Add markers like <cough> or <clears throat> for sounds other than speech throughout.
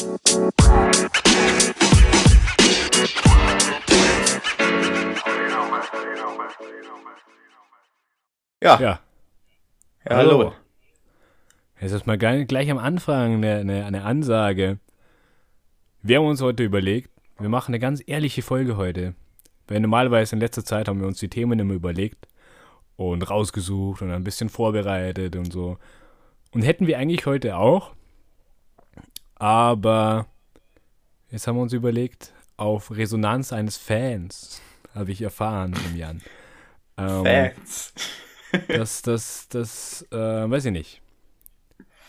Ja. Ja. Ja, hallo. Jetzt ist mal gleich, gleich am Anfang eine, eine, eine Ansage. Wir haben uns heute überlegt, wir machen eine ganz ehrliche Folge heute. Weil normalerweise in letzter Zeit haben wir uns die Themen immer überlegt und rausgesucht und ein bisschen vorbereitet und so. Und hätten wir eigentlich heute auch. Aber jetzt haben wir uns überlegt, auf Resonanz eines Fans, habe ich erfahren im Jan. Ähm, Fans. Das, das, das, äh, weiß ich nicht.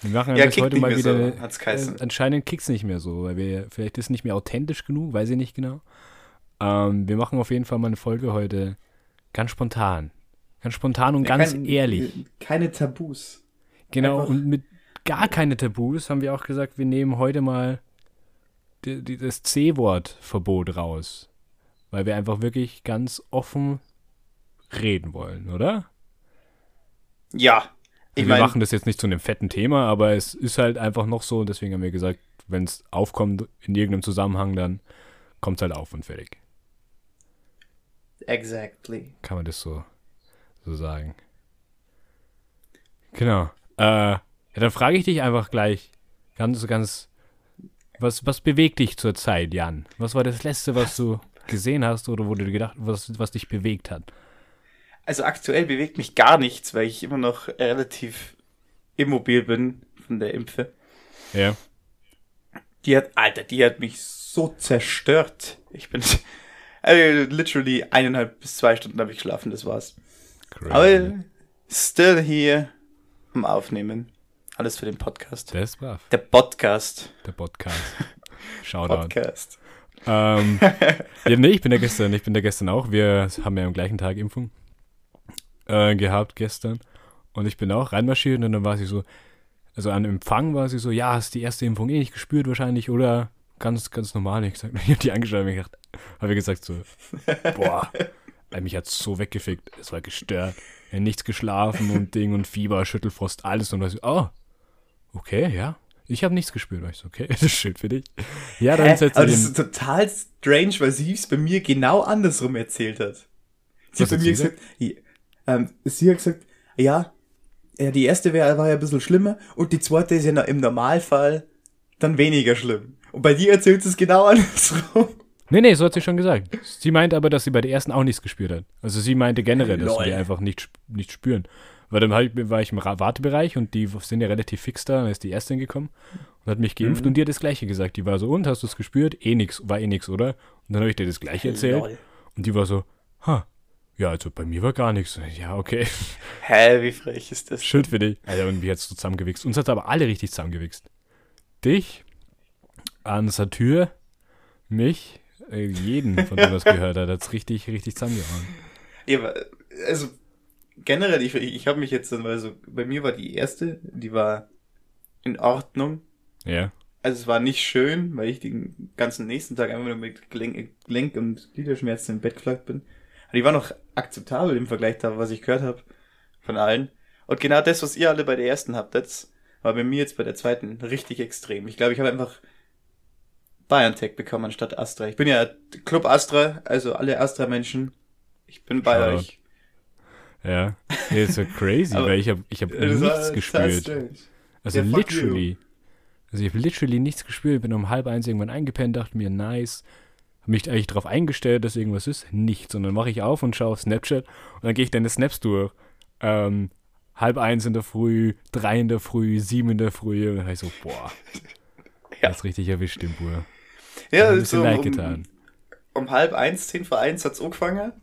Wir machen Ja, das heute mal wieder. so, äh, anscheinend kickt es nicht mehr so, weil wir, vielleicht ist es nicht mehr authentisch genug, weiß ich nicht genau. Ähm, wir machen auf jeden Fall mal eine Folge heute ganz spontan. Ganz spontan und ganz Kein- ehrlich. Keine Tabus. Genau, einfach- und mit gar keine Tabus haben wir auch gesagt, wir nehmen heute mal die, die, das C-Wort-Verbot raus. Weil wir einfach wirklich ganz offen reden wollen, oder? Ja. Also wir meine, machen das jetzt nicht zu einem fetten Thema, aber es ist halt einfach noch so. Deswegen haben wir gesagt, wenn es aufkommt in irgendeinem Zusammenhang, dann kommt es halt auf und fertig. exactly. Kann man das so, so sagen. Genau. Äh, ja, dann frage ich dich einfach gleich ganz, ganz, was, was bewegt dich zur Zeit, Jan? Was war das Letzte, was du gesehen hast oder wo du dir gedacht, was, was dich bewegt hat? Also aktuell bewegt mich gar nichts, weil ich immer noch relativ immobil bin von der Impfe. Ja. Die hat, Alter, die hat mich so zerstört. Ich bin, <laughs> also literally eineinhalb bis zwei Stunden habe ich geschlafen, das war's. Aber still hier am Aufnehmen. Alles für den Podcast. der ist brav. Der Podcast. Der Podcast. <laughs> Shoutout. Podcast. Ähm, <laughs> ja, nee, ich bin da gestern, ich bin da gestern auch. Wir haben ja am gleichen Tag Impfung äh, gehabt gestern. Und ich bin auch reinmarschiert und dann war sie so, also an Empfang war sie so, ja, hast die erste Impfung eh nicht gespürt wahrscheinlich oder ganz, ganz normal. Ich, gesagt, <laughs> ich habe die angeschaut und mir gedacht, habe ich gesagt so, boah, mich hat's so weggefickt, es war gestört. Ja, nichts geschlafen und Ding und Fieber, Schüttelfrost, alles und was. Oh, okay, ja. Ich habe nichts gespürt. Ich so, okay, <laughs> das ist schön für dich. Ja, dann setzt Aber sie das ist total strange, weil sie es bei mir genau andersrum erzählt hat. Sie Was hat bei mir gesagt, ja, ähm, sie hat gesagt, ja, ja, die erste wär, war ja ein bisschen schlimmer und die zweite ist ja im Normalfall dann weniger schlimm. Und bei dir erzählt sie es genau <laughs> andersrum. Nee, nee, so hat sie schon gesagt. Sie meinte aber, dass sie bei der ersten auch nichts gespürt hat. Also sie meinte generell, dass Lol. sie einfach nicht, nicht spüren. Weil dann ich, war ich im Wartebereich und die sind ja relativ fix da, dann ist die erste gekommen und hat mich geimpft Mhm. und die hat das gleiche gesagt. Die war so, und, hast du es gespürt? Eh nix, war eh nix, oder? Und dann habe ich dir das gleiche erzählt Lol. und die war so, ha, ja, also bei mir war gar nichts. Ja, okay, <laughs> Hä, wie frech ist das? schön für dich. Alter, und wie hat's du zusammengewichst? Uns hat aber alle richtig zusammengewichst. Dich, an Satyr, mich, äh, jeden, von dem das gehört hat, hat's richtig, richtig zusammengehauen. Ja, aber, also generell, ich, ich habe mich jetzt dann, also bei mir war die erste, die war in Ordnung. Ja. Also es war nicht schön, weil ich den ganzen nächsten Tag einfach nur mit Gelenk, Gelenk und Gliederschmerzen im Bett gelegt bin. Aber die war noch akzeptabel im Vergleich da, was ich gehört habe von allen. Und genau das, was ihr alle bei der ersten habt, jetzt war bei mir jetzt bei der zweiten richtig extrem. Ich glaube, ich habe einfach BioNTech bekommen anstatt Astra. Ich bin ja Club Astra, also alle Astra-Menschen. Ich bin bei Shoutout. euch. Ja. Nee, ist so crazy, weil ich habe ich hab Das nichts gespürt. Also Ja, fuck literally. Also ich habe literally nichts gespürt, bin um halb eins irgendwann eingepennt, dachte mir, nice. Habe mich eigentlich darauf eingestellt, dass irgendwas ist. Nichts. Und dann mache ich auf und schaue auf Snapchat und dann gehe ich deine Snaps durch. Ähm, halb eins in der Früh, drei in der Früh, sieben in der Früh. Und dann habe ich so, boah. <laughs> Ja. Das ist richtig erwischt, im Bruder. Ja, Hat ein so leid um, getan. um halb eins, zehn vor eins hat's angefangen.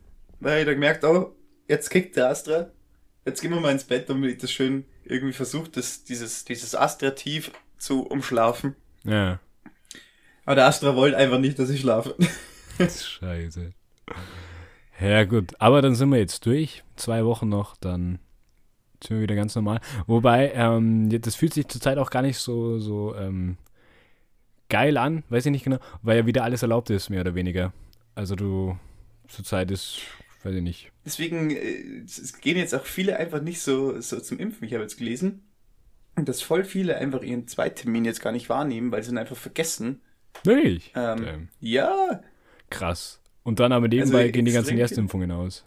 Da hab ich dann gemerkt, oh, jetzt kickt der Astra. Jetzt gehen wir mal ins Bett, damit ich das schön irgendwie versucht, das, dieses, dieses Astra-Tief zu umschlafen. Ja. Aber der Astra wollte einfach nicht, dass ich schlafe. Scheiße. Ja, gut. Aber dann sind wir jetzt durch. Zwei Wochen noch, dann sind wir wieder ganz normal. Wobei, ähm, das fühlt sich zurzeit auch gar nicht so, so ähm, geil an, weiß ich nicht genau, weil ja wieder alles erlaubt ist, mehr oder weniger. Also du, zurzeit ist, weiß ich nicht. Deswegen äh, es gehen jetzt auch viele einfach nicht so, so zum Impfen. Ich habe jetzt gelesen, dass voll viele einfach ihren Zweittermin jetzt gar nicht wahrnehmen, weil sie ihn einfach vergessen. Wirklich? Ähm, ja, Krass. Und dann aber nebenbei Also gehen die ganzen. Erstimpfungen aus.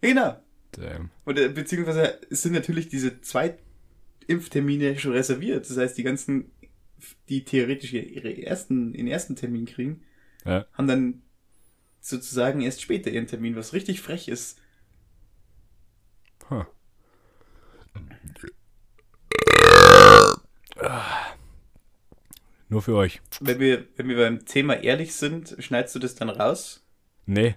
genau. Damn. Oder beziehungsweise es sind natürlich diese Zweitimpftermine schon reserviert. Das heißt, die ganzen, die theoretisch ihre ersten, ihren ersten Termin kriegen, Ja. haben dann sozusagen erst später ihren Termin, was richtig frech ist. Huh. Nur für euch. Wenn wir, wenn wir beim Thema ehrlich sind, schneidest du das dann raus? Nee.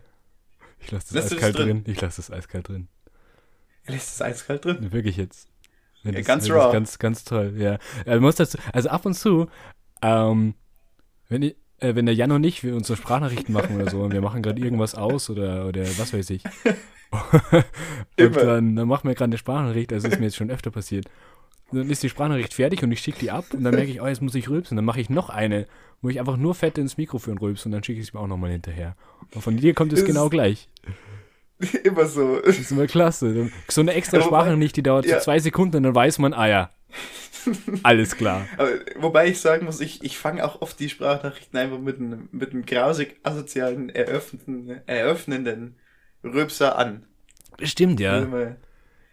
Ich lasse das das eiskalt drin? drin. Ich lasse das eiskalt drin. Er lässt das eiskalt drin. Wirklich jetzt. Ja, das- ganz raw. Ganz, ganz toll, ja. Muss dazu, also ab und zu, ähm, wenn, ich, äh, wenn der Jan und ich wir unsere Sprachnachrichten machen oder so und wir machen gerade irgendwas aus oder, oder was weiß ich. <laughs> und dann, dann machen wir gerade eine Sprachnachricht, also ist mir jetzt schon öfter passiert. Dann ist die Sprachnachricht fertig und ich schicke die ab und dann merke ich, oh, jetzt muss ich rülpsen. Dann mache ich noch eine, wo ich einfach nur fett ins Mikrofon rülpse und dann schicke ich es mir auch nochmal hinterher. Und von dir kommt es genau gleich. <laughs> Immer so. Das ist immer klasse. So eine extra Sprachnachricht, die dauert ja. so zwei Sekunden und dann weiß man, ah ja, <laughs> alles klar. Aber, wobei ich sagen muss, ich, ich fange auch oft die Sprachnachrichten einfach mit einem, mit einem grausig asozialen, eröffnenden, eröffnenden Rülpser an. Stimmt, ja. Mal-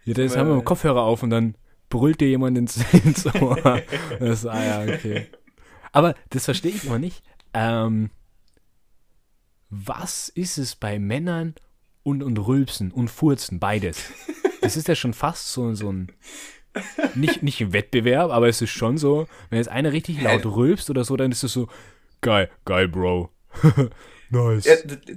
ja das haben wir mit Kopfhörer auf und dann brüllt dir jemand ins, <laughs> ins Ohr. Das ah ja, okay. Aber das verstehe ich immer nicht. Ähm, was ist es bei Männern und, und Rülpsen und Furzen, beides? Das ist ja schon fast so, so ein, nicht, nicht ein Wettbewerb, aber es ist schon so, wenn jetzt einer richtig laut rülpst oder so, dann ist es so, geil, geil, Bro. <laughs> nice. Ja,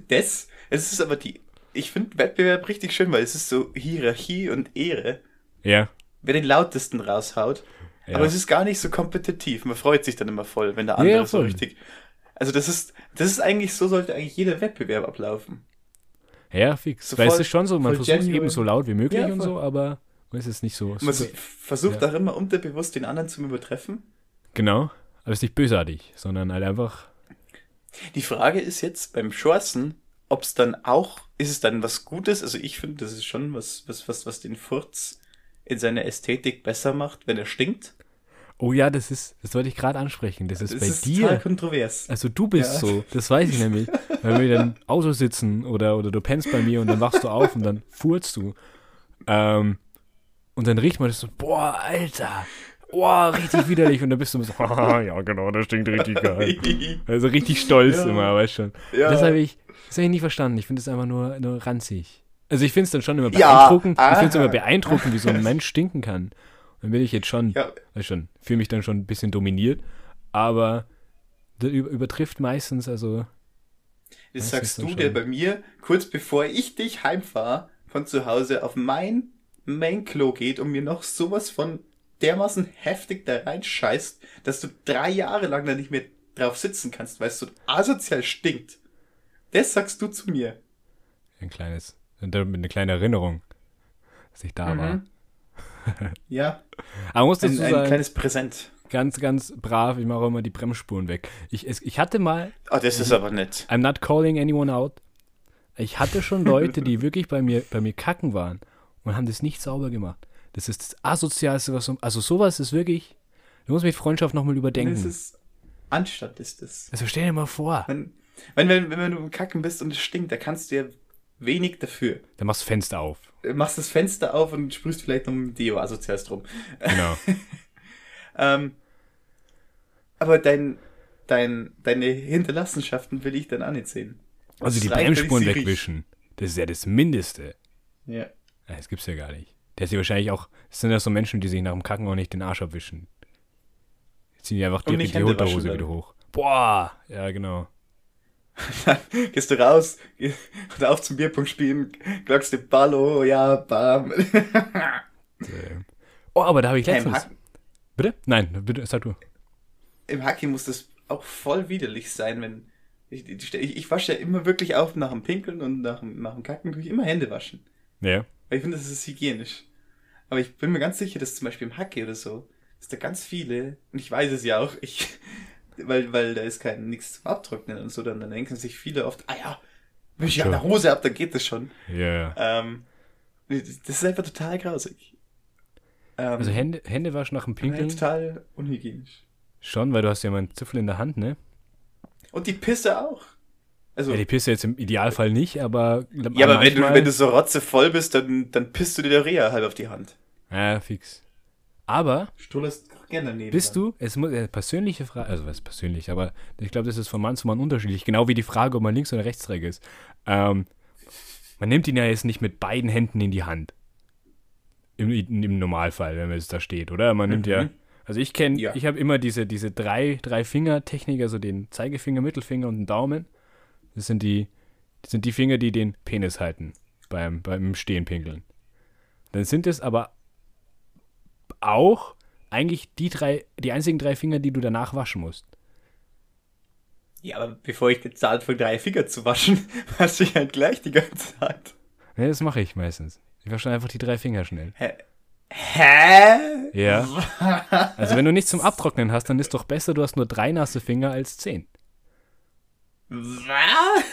das, es ist aber die, ich finde Wettbewerb richtig schön, weil es ist so Hierarchie und Ehre, Ja. wer den lautesten raushaut. Ja. Aber es ist gar nicht so kompetitiv. Man freut sich dann immer voll, wenn der andere ja, so richtig. Also das ist, das ist eigentlich, so sollte eigentlich jeder Wettbewerb ablaufen. Ja, fix. So Weil es voll- ist schon so, man versucht genuine. eben so laut wie möglich und so, aber es ist nicht so. Man versucht Ja. auch immer unterbewusst den anderen zu übertreffen. Genau. Aber es ist nicht bösartig, sondern halt einfach. Die Frage ist jetzt beim Schorzen, ob es dann auch, ist es dann was Gutes? Also ich finde, das ist schon was, was, was, was den Furz in seiner Ästhetik besser macht, wenn er stinkt. Oh ja, das ist, das wollte ich gerade ansprechen. Das ist Das bei ist dir. total kontrovers. Also du bist Ja. so, das weiß ich nämlich. Wenn wir dann im Auto sitzen oder, oder du pennst bei mir und dann wachst du auf und dann furzt du. Ähm, und dann riecht man das so, boah, Alter, boah, richtig widerlich. Und dann bist du immer so, "Haha, <laughs> <laughs> ja genau, das stinkt richtig geil. <laughs> Also richtig stolz Ja. immer, weißt schon. Ja. Das habe ich, das hab ich nie verstanden. Ich finde es einfach nur, nur ranzig. Also ich finde es dann schon immer Ja, beeindruckend. ich finde es immer aha. beeindruckend, wie so ein Mensch stinken kann. Dann bin ich jetzt schon, Ja, weiß schon, fühle mich dann schon ein bisschen dominiert. Aber das über- übertrifft meistens, also das sagst du, der bei mir, kurz bevor ich dich heimfahre von zu Hause auf mein Main-Klo geht und mir noch sowas von dermaßen heftig da reinscheißt, dass du drei Jahre lang da nicht mehr drauf sitzen kannst, weil es so asozial stinkt. Das sagst du zu mir. ein kleines, eine kleine Erinnerung, dass ich da Mhm. war. Ja, <laughs> Aber muss dazu ein, ein sagen, kleines Präsent. ganz, ganz brav, ich mache immer die Bremsspuren weg. Ich, es, ich hatte mal, Oh, das ist aber nett. I'm not calling anyone out. Ich hatte schon Leute, die wirklich bei mir, bei mir kacken waren und haben das nicht sauber gemacht. Das ist das Asozialste, was so, also sowas ist wirklich, du musst mit Freundschaft nochmal Das überdenken. ist Anstand ist es. Also stell dir mal vor, Wenn, wenn, wenn, wenn du im Kacken bist und es stinkt, da kannst du ja wenig dafür. dann machst du Fenster auf. Du machst das Fenster auf und sprühst vielleicht noch mit dem Deo asozial drum. Genau. <laughs> Ähm, aber dein, dein, deine Hinterlassenschaften will ich dann auch nicht sehen. Also Es die Bremsspuren wegwischen, das ist ja das Mindeste. Ja. Ja, das gibt's ja gar nicht. Der hat sich wahrscheinlich auch, das sind ja so Menschen, die sich nach dem Kacken auch nicht den Arsch abwischen. Jetzt ziehen die einfach direkt die Unterhose wieder hoch. Boah! Ja, genau. Dann <laughs> gehst du raus, <laughs> und auf zum Bierpunkt spielen, glockst den Ball, oh ja, bam. <laughs> Oh, aber da habe ich Ja, letztens. Hack, Bitte? Nein, bitte, sag du. Im Hacki muss das auch voll widerlich sein, wenn. Ich, ich, ich wasche ja immer wirklich auf nach dem Pinkeln und nach, dem- nach dem Kacken tue ich immer Hände waschen. Ja. Weil ich finde, das ist hygienisch. Aber ich bin mir ganz sicher, dass zum Beispiel im Hacke oder so, dass da ganz viele, und ich weiß es ja auch, ich, <laughs> weil, weil da ist kein nichts zum Abtrocknen und so, dann, dann denken sich viele oft, ah ja, wisch ich an Sure. der Hose ab, dann geht das schon. Ja. Ähm, das ist einfach total grausig. Ähm, Also Hände, Hände waschen nach dem Pinkeln total unhygienisch. schon, weil du hast ja mal einen Zipfel in der Hand, ne? Und die Pisse auch. Also, Ja, die Pisse jetzt im Idealfall nicht, aber ja, aber wenn du, wenn du so rotzevoll bist, dann, dann pisst du dir der Reha halb auf die Hand. Ja, fix. Aber Stollerst gerne daneben. bist du, es muss äh, persönliche Frage, also was persönlich, aber ich glaube, das ist von Mann zu Mann unterschiedlich, genau wie die Frage, ob man links oder rechtsträger ist. Ähm, man nimmt ihn ja jetzt nicht mit beiden Händen in die Hand. Im, im Normalfall, wenn es da steht, oder? Man nimmt ja, Mhm. also ich kenne, Ja. ich habe immer diese, diese drei, drei Finger-Technik, also den Zeigefinger, Mittelfinger und den Daumen. Das sind die, das sind die Finger, die den Penis halten beim, beim Stehenpinkeln. Dann sind es aber auch eigentlich die drei, die einzigen drei Finger, die du danach waschen musst. Ja, aber bevor ich gezahlt von drei Finger zu waschen, <laughs> wasche ich halt gleich die ganze Zeit. Ja, das mache ich meistens. Ich wasche einfach die drei Finger schnell. Hä? Ja. <laughs> Also wenn du nichts zum Abtrocknen hast, dann ist doch besser, du hast nur drei nasse Finger als zehn. Was?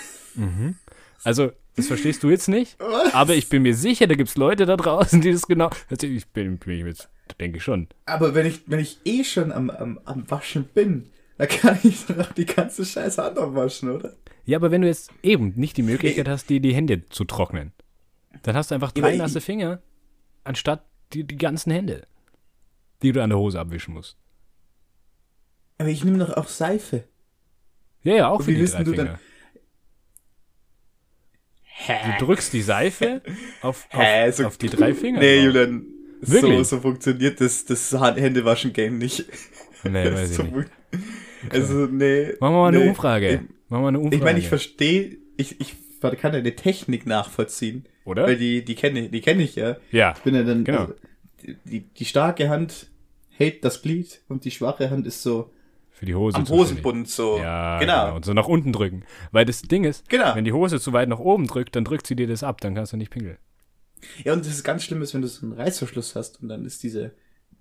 Also, das verstehst du jetzt nicht, aber ich bin mir sicher, da gibt es Leute da draußen, die das genau. Also ich bin, bin ich jetzt, denke ich schon. Aber wenn ich, wenn ich eh schon am, am, am Waschen bin, dann kann ich doch auch die ganze scheiß Hand abwaschen, oder? Ja, aber wenn du jetzt eben nicht die Möglichkeit hast, dir die Hände zu trocknen, dann hast du einfach drei nasse Finger, anstatt die, die ganzen Hände, die du an der Hose abwischen musst. Aber ich nehme doch auch Seife. Ja, ja, auch Und für wie die drei du Finger. dann- Hä? Du drückst die Seife auf, <laughs> auf, Hä? So- auf die <laughs> drei Finger. Nee. Julian. So, Wirklich? so funktioniert das, das Händewaschen-Game nicht. Nee, <laughs> weiß ich so, nicht. Also, nee. Machen wir mal eine nee. Umfrage. Ich, Machen wir mal eine Umfrage. ich meine, ich verstehe, ich, ich kann deine Technik nachvollziehen. Oder? Weil die, die kenne die kenn ich ja. ja, Ich bin ja dann, Genau. also, die, die, die starke Hand hält das Glied und die schwache Hand ist so für die Hose. am. Hosenbund so. Ja, genau. Und so nach unten drücken. Weil das Ding ist, Genau. wenn die Hose zu weit nach oben drückt, dann drückt sie dir das ab, dann kannst du nicht pinkeln. Ja, und das ist ganz schlimm, ist, wenn du so einen Reißverschluss hast und dann ist diese,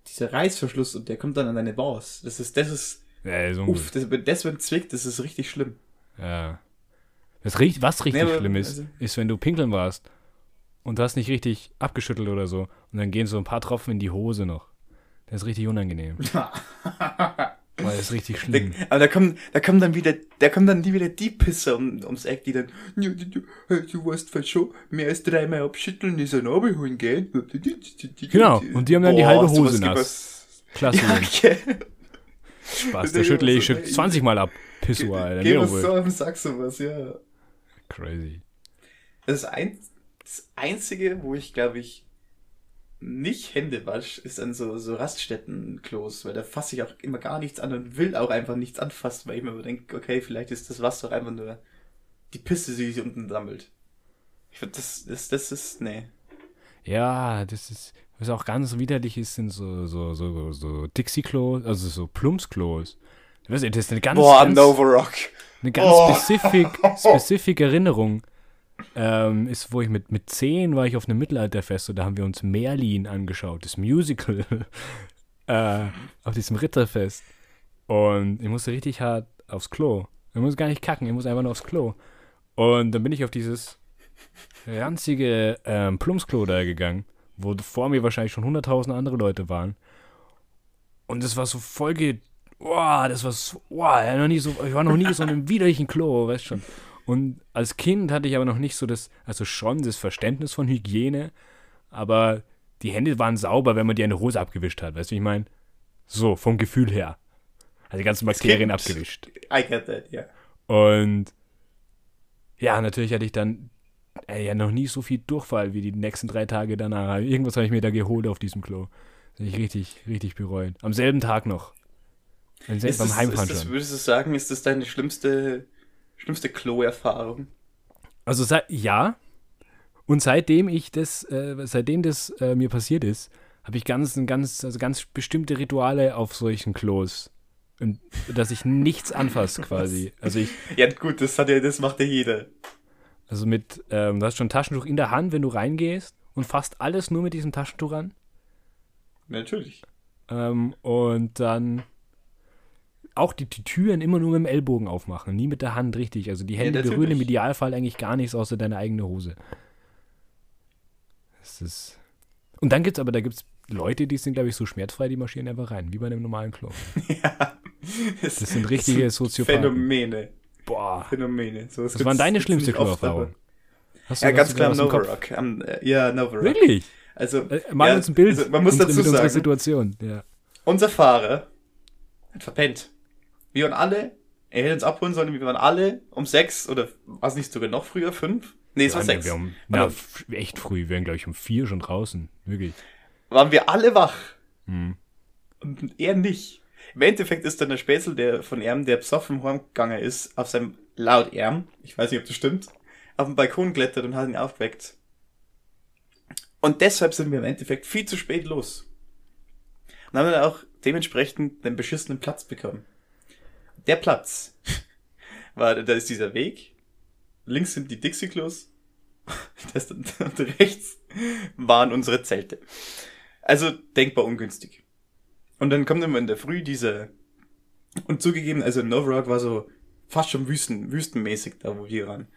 dieser Reißverschluss und der kommt dann an deine Balls. Das ist, das ist, Ja, ungut. uff, das, das wenn zwickt, das ist richtig schlimm. Ja. Das was richtig Nee, aber, schlimm ist, also- ist, wenn du pinkeln warst und du hast nicht richtig abgeschüttelt oder so und dann gehen so ein paar Tropfen in die Hose noch. Das ist richtig unangenehm. <laughs> <laughs> Weil das ist richtig Da, schlimm. aber da kommen, da kommen dann wieder, da kommen dann die wieder die Pisser um, ums Eck, die dann, du, du, hey, du weißt fast schon, mehr als dreimal abschütteln ist ein abholen gehen. Genau, und die haben dann die halbe Hose nass. Klasse. Ja, okay. Spaß. Da schüttle ich schüttel 20 Mal ab. Pissoir, Alter. Geh doch so den Sack sowas, ja. Crazy. Das, ein, das Einzige, wo ich, glaube ich, nicht Hände wasche, ist an so, so Raststätten-Klos, weil da fasse ich auch immer gar nichts an und will auch einfach nichts anfassen, weil ich mir denke, okay, vielleicht ist das Wasser einfach nur die Pisse, die sich unten sammelt. Ich finde, das, das, das ist, nee. Ja, das ist, was auch ganz widerlich ist, sind so, so, so, so Dixie-Klos, also so Plumpsklos. Das ist das ist eine ganz, Boah, ganz, Nova Rock. eine ganz Oh. specific, <laughs> specific Erinnerung. Ähm, ist, wo ich mit, mit 10 war ich auf einem Mittelalterfest und da haben wir uns Merlin angeschaut, das Musical, <laughs> äh, auf diesem Ritterfest. Und ich musste richtig hart aufs Klo. Ich muss gar nicht kacken, ich muss einfach nur aufs Klo. Und dann bin ich auf dieses ranzige ähm, Plumpsklo da gegangen, wo vor mir wahrscheinlich schon 100.000 andere Leute waren. Und das war so voll ge... Boah, das war so... Boah, ich war noch nie so in einem widerlichen Klo, weißt schon. Und als Kind hatte ich aber noch nicht so das... Also schon das Verständnis von Hygiene, aber die Hände waren sauber, wenn man die eine Hose abgewischt hat, weißt du, wie ich meine? So, vom Gefühl her. Also die ganzen Bakterien abgewischt. I get that, ja. Und ja, natürlich hatte ich dann ey, ja noch nie so viel Durchfall wie die nächsten drei Tage danach. Irgendwas habe ich mir da geholt auf diesem Klo. Das ich richtig, richtig bereut. Am selben Tag noch. Beim Ist beim Heimfahren ist das, schon. würdest du sagen, ist das deine schlimmste, schlimmste Klo-Erfahrung? Also seit, ja. Und seitdem ich das, äh, seitdem das äh, mir passiert ist, habe ich ganz, ganz, also ganz bestimmte Rituale auf solchen Klos. Und, dass ich nichts anfasse <laughs> quasi. Also ich, Ja, gut, das hat ja, das macht ja jeder. Also mit, ähm, du hast schon ein Taschentuch in der Hand, wenn du reingehst und fasst alles nur mit diesem Taschentuch an. Natürlich. Ähm, und dann auch die, die Türen immer nur mit dem Ellbogen aufmachen, nie mit der Hand richtig. Also die Hände natürlich. berühren im Idealfall eigentlich gar nichts außer deine eigene Hose. Das ist. Und dann gibt's aber, da gibt's Leute, die sind, glaube ich, so schmerzfrei, die marschieren einfach rein, wie bei einem normalen Klo. <laughs> ja. Das sind richtige das Soziopathen. Phänomene. Boah. Phänomene. So, Was waren deine schlimmste Kloerfahrung? Hast du- Ja, ganz klar? Novarock. Am, äh, ja, Novarock. Wirklich? Also, Äh, mal ja, uns ein Bild Also, man muss dazu mit unserer sagen, Situation. Ja. unser Fahrer hat verpennt. Wir waren alle, er hätte uns abholen sollen, wir waren alle um sechs oder war es nicht sogar noch früher, fünf? Nee, es war Ja, sechs. Wir haben, na, echt früh. Wir wären, glaube ich, um vier schon draußen. Wirklich. waren wir alle wach. Hm. Und er nicht. Im Endeffekt ist dann der Spätzl, der von ihm, der besoffen heimgegangen ist, auf seinem laut Arm, ich weiß nicht, ob das stimmt, auf dem Balkon klettert und hat ihn aufgeweckt. Und deshalb sind wir im Endeffekt viel zu spät los. Und haben dann auch dementsprechend den beschissenen Platz bekommen. Der Platz war, da ist dieser Weg, links sind die Dixie-Klos, <laughs> und rechts waren unsere Zelte. Also denkbar ungünstig. Und dann kommt immer in der Früh diese. Und zugegeben, also Novrock war so fast schon Wüsten, wüstenmäßig da, wo wir waren.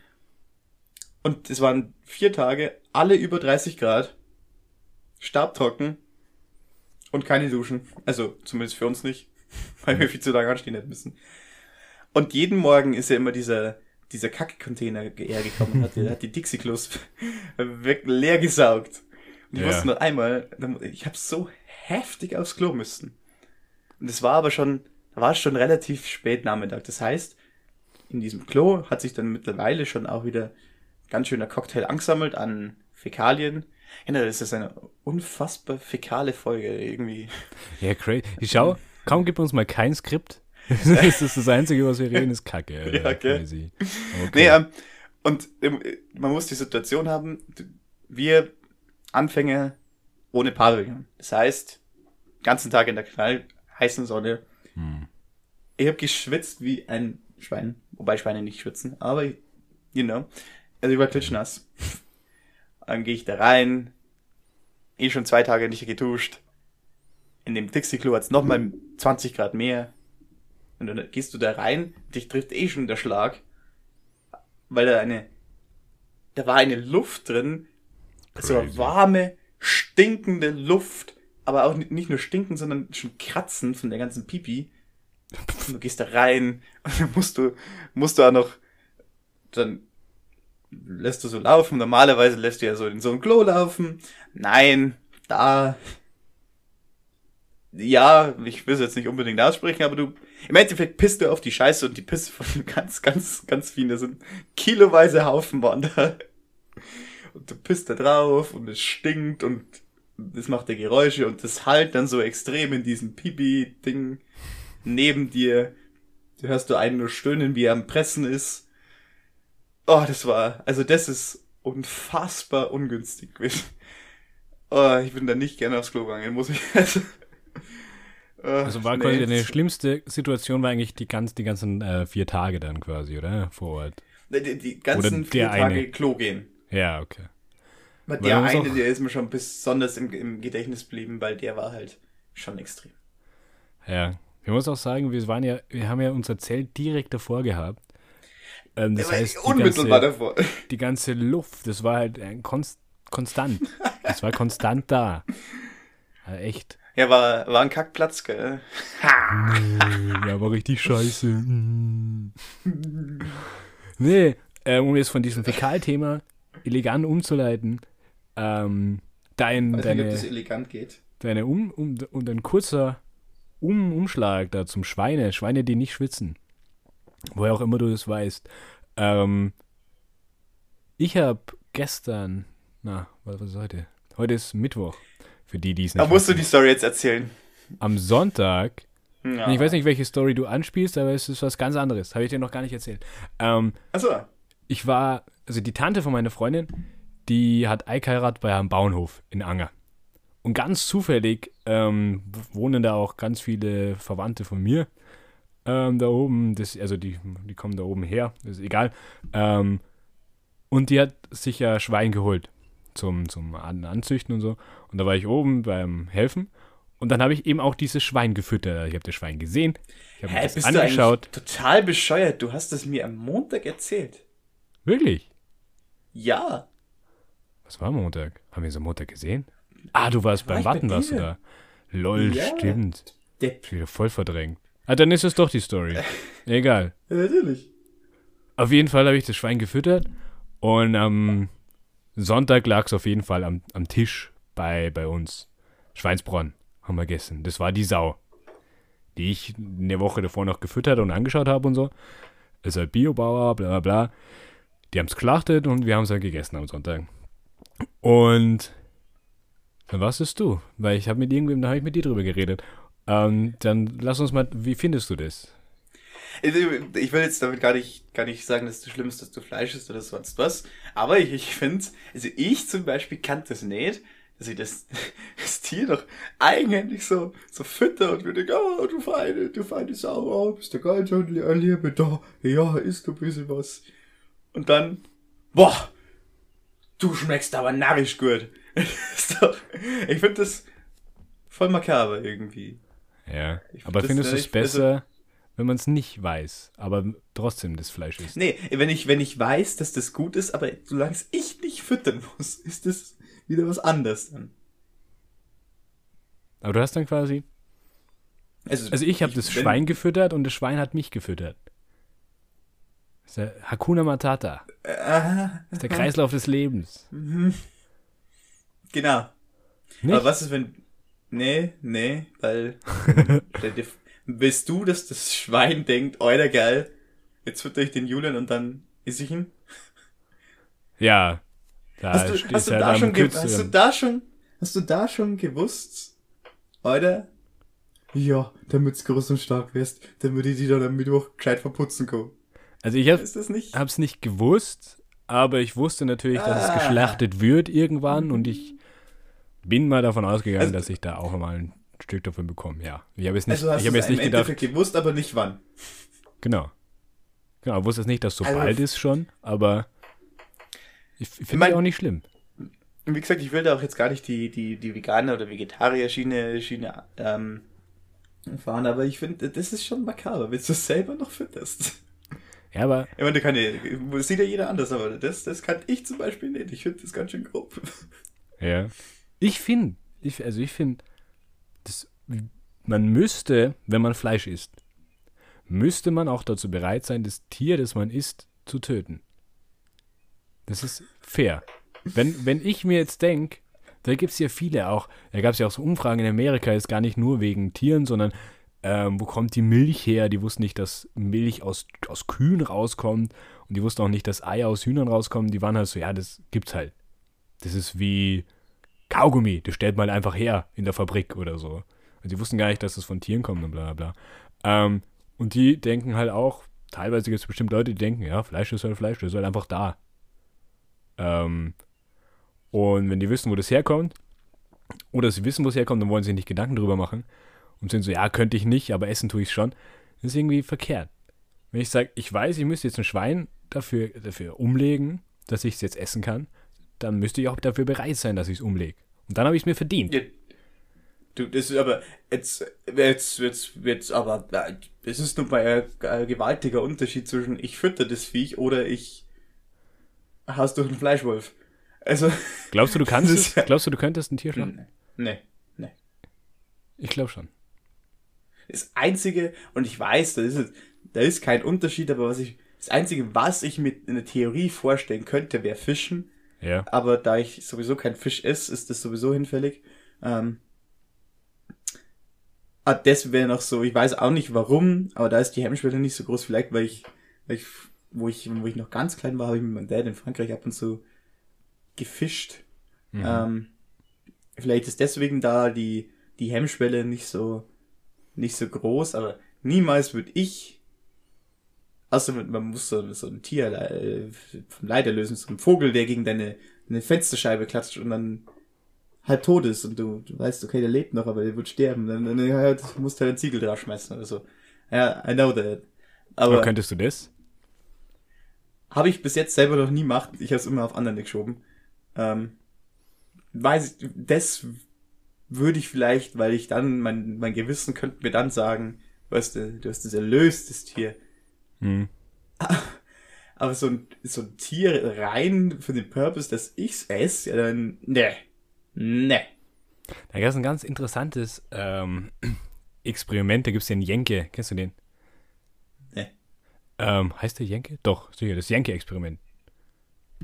Und es waren vier Tage, alle über 30 Grad, stabtrocken und keine Duschen. Also zumindest für uns nicht, weil wir viel zu lange anstehen hätten müssen. Und jeden Morgen ist ja immer dieser, dieser Kackcontainer hergekommen und hat, die- <laughs> hat die Dixie-Klos weg- leer gesaugt. Und ich Ja. musste noch einmal, ich habe so heftig aufs Klo müssen. Und es war aber schon, da war es schon relativ spät Nachmittag. Das heißt, in diesem Klo hat sich dann mittlerweile schon auch wieder ganz schöner Cocktail angesammelt an Fäkalien. Ja, das ist eine unfassbar fäkale Folge irgendwie. Ja, crazy. Ich schau, kaum gibt uns mal kein Skript. <laughs> das ist das Einzige, was wir reden, ist Kacke. Alter. Ja, gell? Crazy. Okay. Nee, ähm, und ähm, man muss die Situation haben, wir Anfänger ohne Pavillon. Das heißt, ganzen Tag in der knall heißen Sonne. Hm. Ich habe geschwitzt wie ein Schwein, wobei Schweine nicht schwitzen, aber you know. Also ich war klitschnass. <laughs> Dann gehe ich da rein, eh schon zwei Tage nicht geduscht. In dem Dixie-Klo hat's noch mal 20 Grad mehr. Und dann gehst du da rein, dich trifft eh schon der Schlag, weil da eine, da war eine Luft drin, so eine Crazy. warme, stinkende Luft, aber auch nicht, nur stinken, sondern schon kratzen von der ganzen Pipi. Und du gehst da rein und dann musst du, musst du auch noch, dann lässt du so laufen. Normalerweise lässt du ja so in so ein Klo laufen. Nein, da, ja, ich will es jetzt nicht unbedingt aussprechen, aber du, im Endeffekt pisst du auf die Scheiße und die Pisse von <laughs> ganz, ganz, ganz vielen, da sind kiloweise Haufen waren da. Und du pisst da drauf und es stinkt und es macht dir Geräusche und das halt dann so extrem in diesem Pipi-Ding neben dir. Du hörst du einen nur stöhnen, wie er am Pressen ist. Oh, das war, also das ist unfassbar ungünstig gewesen. Oh, ich bin da nicht gerne aufs Klo gegangen, muss ich, <laughs> also. Oh, Also war quasi deine das- schlimmste Situation war eigentlich die, ganz, die ganzen äh, vier Tage dann quasi, oder? Vor Ort. Die, die ganzen Oder vier Tage eine. Klo gehen. Ja, okay. Aber der eine, auch- der ist mir schon besonders im, im Gedächtnis geblieben, weil der war halt schon extrem. Ja. Ich muss auch sagen, wir waren ja, wir haben ja unser Zelt direkt davor gehabt. Ähm, das Der war heißt, die unmittelbar ganze, davor. <laughs> die ganze Luft, das war halt ein konst, konstant. Das war konstant da. <laughs> Ja, echt. Ja, war, war ein Kackplatz, gell? Ja, <laughs> war richtig scheiße. Mm. nee, äh, um jetzt von diesem Fäkalthema elegant umzuleiten, ähm, dein, Weiß nicht, ob deine, das elegant geht. deine um, um, und ein kurzer um, Umschlag da zum Schweine, Schweine, die nicht schwitzen. Woher auch immer du das weißt. Ähm, ich habe gestern, na, was was ist heute? Heute ist Mittwoch. Für die, die es nicht Aber musst du die Story jetzt erzählen? Am Sonntag Ja. ich weiß nicht, welche Story du anspielst, aber es ist was ganz anderes. Habe ich dir noch gar nicht erzählt. Ähm, Achso. ich war, also die Tante von meiner Freundin, die hat Eikeirat bei einem Bauernhof in Anger. Und ganz zufällig ähm, wohnen da auch ganz viele Verwandte von mir ähm, da oben. Das, also die, die kommen da oben her, ist egal. Ähm, und die hat sich ja Schwein geholt zum, zum An Anzüchten und so. Und da war ich oben beim Helfen. Und dann habe ich eben auch dieses Schwein gefüttert. Ich habe das Schwein gesehen. Ich habe das du angeschaut. total bescheuert? Du hast es mir am Montag erzählt. Wirklich? Ja. Was war Montag? Haben wir so Montag gesehen? Ah, du warst War beim ich bei Warten, warst du da. Lol, Ja. stimmt. Depp. Wieder voll verdrängt. Ah, dann ist es doch die Story. <laughs> Egal. Ja, natürlich. Auf jeden Fall habe ich das Schwein gefüttert und am Sonntag lag es auf jeden Fall am, am Tisch bei, bei uns. Schweinsbronn haben wir gegessen. Das war die Sau, die ich eine Woche davor noch gefüttert und angeschaut habe und so. Ist halt Biobauer, bla bla bla. Die haben es geschlachtet und wir haben es halt gegessen am Sonntag. Und dann warst es du, weil ich habe mit irgendwem, da habe ich mit dir drüber geredet. Ähm, dann lass uns mal, wie findest du das? Ich will jetzt damit gar nicht, gar nicht sagen, dass du schlimm ist, dass du Fleisch isst oder sonst was. Aber ich, ich finde, also ich zum Beispiel kann das nicht, dass ich das, <laughs> das Tier doch eigenhändig so, so fütter und mir denke, oh, du feine, du feine Sau, oh, bist du geil, schon Liebe da, ja, isst du ein bisschen was. Und dann, boah, du schmeckst aber narrisch gut. <laughs> Doch, ich finde das voll makaber irgendwie. Ja, aber findest du es also- besser, wenn man es nicht weiß, aber trotzdem das Fleisch isst? Nee, wenn ich, wenn ich weiß, dass das gut ist, aber solange es ich nicht füttern muss, <laughs> ist das wieder was anderes dann. Aber du hast dann quasi, also ich habe das wenn- Schwein gefüttert und das Schwein hat mich gefüttert. Das ist der Hakuna Matata. Ah, Das ist der Kreislauf des Lebens. genau. Nicht? Aber was ist, wenn. Nee, nee, weil. <laughs> Willst du, dass das Schwein denkt, euer geil, jetzt fütter ich den Julian und dann iss ich ihn? ja. Da Hast du, hast, du halt da schon hast du da schon, hast du da schon gewusst, oder? Ja, damit's groß und stark wirst, damit ich die dann am Mittwoch gescheit verputzen kann. Also ich das nicht? hab's nicht gewusst, aber ich wusste natürlich, dass Ah. es geschlachtet wird irgendwann und ich bin mal davon ausgegangen, Also- dass ich da auch mal ein Stück davon bekomme. Ja, ich habe jetzt nicht, Also hast ich habe es jetzt nicht gedacht, Endeffekt gewusst, aber nicht wann. genau. Genau, ich wusste jetzt nicht, dass so Also- bald ist schon, aber ich, ich finde ich auch nicht schlimm. Wie gesagt, ich will da auch jetzt gar nicht die, die, die Veganer- oder Vegetarier-Schiene Schiene, ähm, fahren, aber ich finde, das ist schon makaber, wenn du es selber noch findest. Ja, aber Ich meine, da kann ja, sieht ja jeder anders, aber das, das kann ich zum Beispiel nicht. Ich finde das ganz schön grob. Ja. Ich finde, ich, also ich finde, das- man müsste, wenn man Fleisch isst, müsste man auch dazu bereit sein, das Tier, das man isst, zu töten. Das ist fair. Wenn, wenn ich mir jetzt denke, da gibt es ja viele auch, da gab es ja auch so Umfragen in Amerika, jetzt gar nicht nur wegen Tieren, sondern ähm, wo kommt die Milch her? Die wussten nicht, dass Milch aus, aus Kühen rauskommt und die wussten auch nicht, dass Eier aus Hühnern rauskommen. Die waren halt so, ja, das gibt's halt. Das ist wie Kaugummi, das stellt man einfach her in der Fabrik oder so. Und die wussten gar nicht, dass das von Tieren kommt und bla bla bla. Ähm, und die denken halt auch, teilweise gibt es bestimmt Leute, die denken, ja, Fleisch ist halt Fleisch, das ist halt einfach da. Ähm, und wenn die wissen, wo das herkommt, oder sie wissen, wo es herkommt, dann wollen sie sich nicht Gedanken drüber machen und sind so, ja, könnte ich nicht, aber essen tue ich schon. Das ist irgendwie verkehrt. Wenn ich sage, ich weiß, ich müsste jetzt ein Schwein dafür, dafür umlegen, dass ich es jetzt essen kann, dann müsste ich auch dafür bereit sein, dass ich es umlege. Und dann habe ich es mir verdient. Ja, du, das ist aber, jetzt, jetzt, jetzt, jetzt, aber, es ist nun mal ein, ein gewaltiger Unterschied zwischen ich fütter das Viech oder ich haus durch einen Fleischwolf. Also, Glaubst du, du <laughs> kannst es? ja- Glaubst du, du könntest ein Tier schlachten? nee, nee. Ich glaube schon. Das einzige, und ich weiß, da ist, es- da ist kein Unterschied, aber was ich, das einzige, was ich mir in der Theorie vorstellen könnte, wäre Fischen. Ja. Aber da ich sowieso kein Fisch esse, ist das sowieso hinfällig. Ähm, ah, das wäre noch so, ich weiß auch nicht warum, aber da ist die Hemmschwelle nicht so groß. Vielleicht, weil ich, weil ich, wo ich, wo ich noch ganz klein war, habe ich mit meinem Dad in Frankreich ab und zu gefischt. Mhm. Ähm, vielleicht ist deswegen da die, die Hemmschwelle nicht so, nicht so groß, aber niemals würde ich, außer man man muss so, so ein Tier äh, vom Leid erlösen, so ein Vogel, der gegen deine, deine Fensterscheibe klatscht und dann halb tot ist und du, du weißt, okay, der lebt noch, aber der wird sterben, dann, dann ja, du musst halt einen Ziegel drauf schmeißen oder so. Ja, I know that. Aber Aber könntest du das? habe ich bis jetzt selber noch nie gemacht. Ich habe es immer auf andere geschoben. Ähm, weiß ich, das würde ich vielleicht, weil ich dann, mein, mein Gewissen könnte mir dann sagen, weißt du, du hast das erlöst, das Tier. Hm. <laughs> Aber so ein, so ein Tier rein für den Purpose, dass ich's esse, ja dann, ne, ne. Da gab es ein ganz interessantes ähm, <clears throat> Experiment, da gibt es den Jenke. Kennst du den? Nee. Ähm, heißt der Jenke? Doch, sicher, das Jenke-Experiment.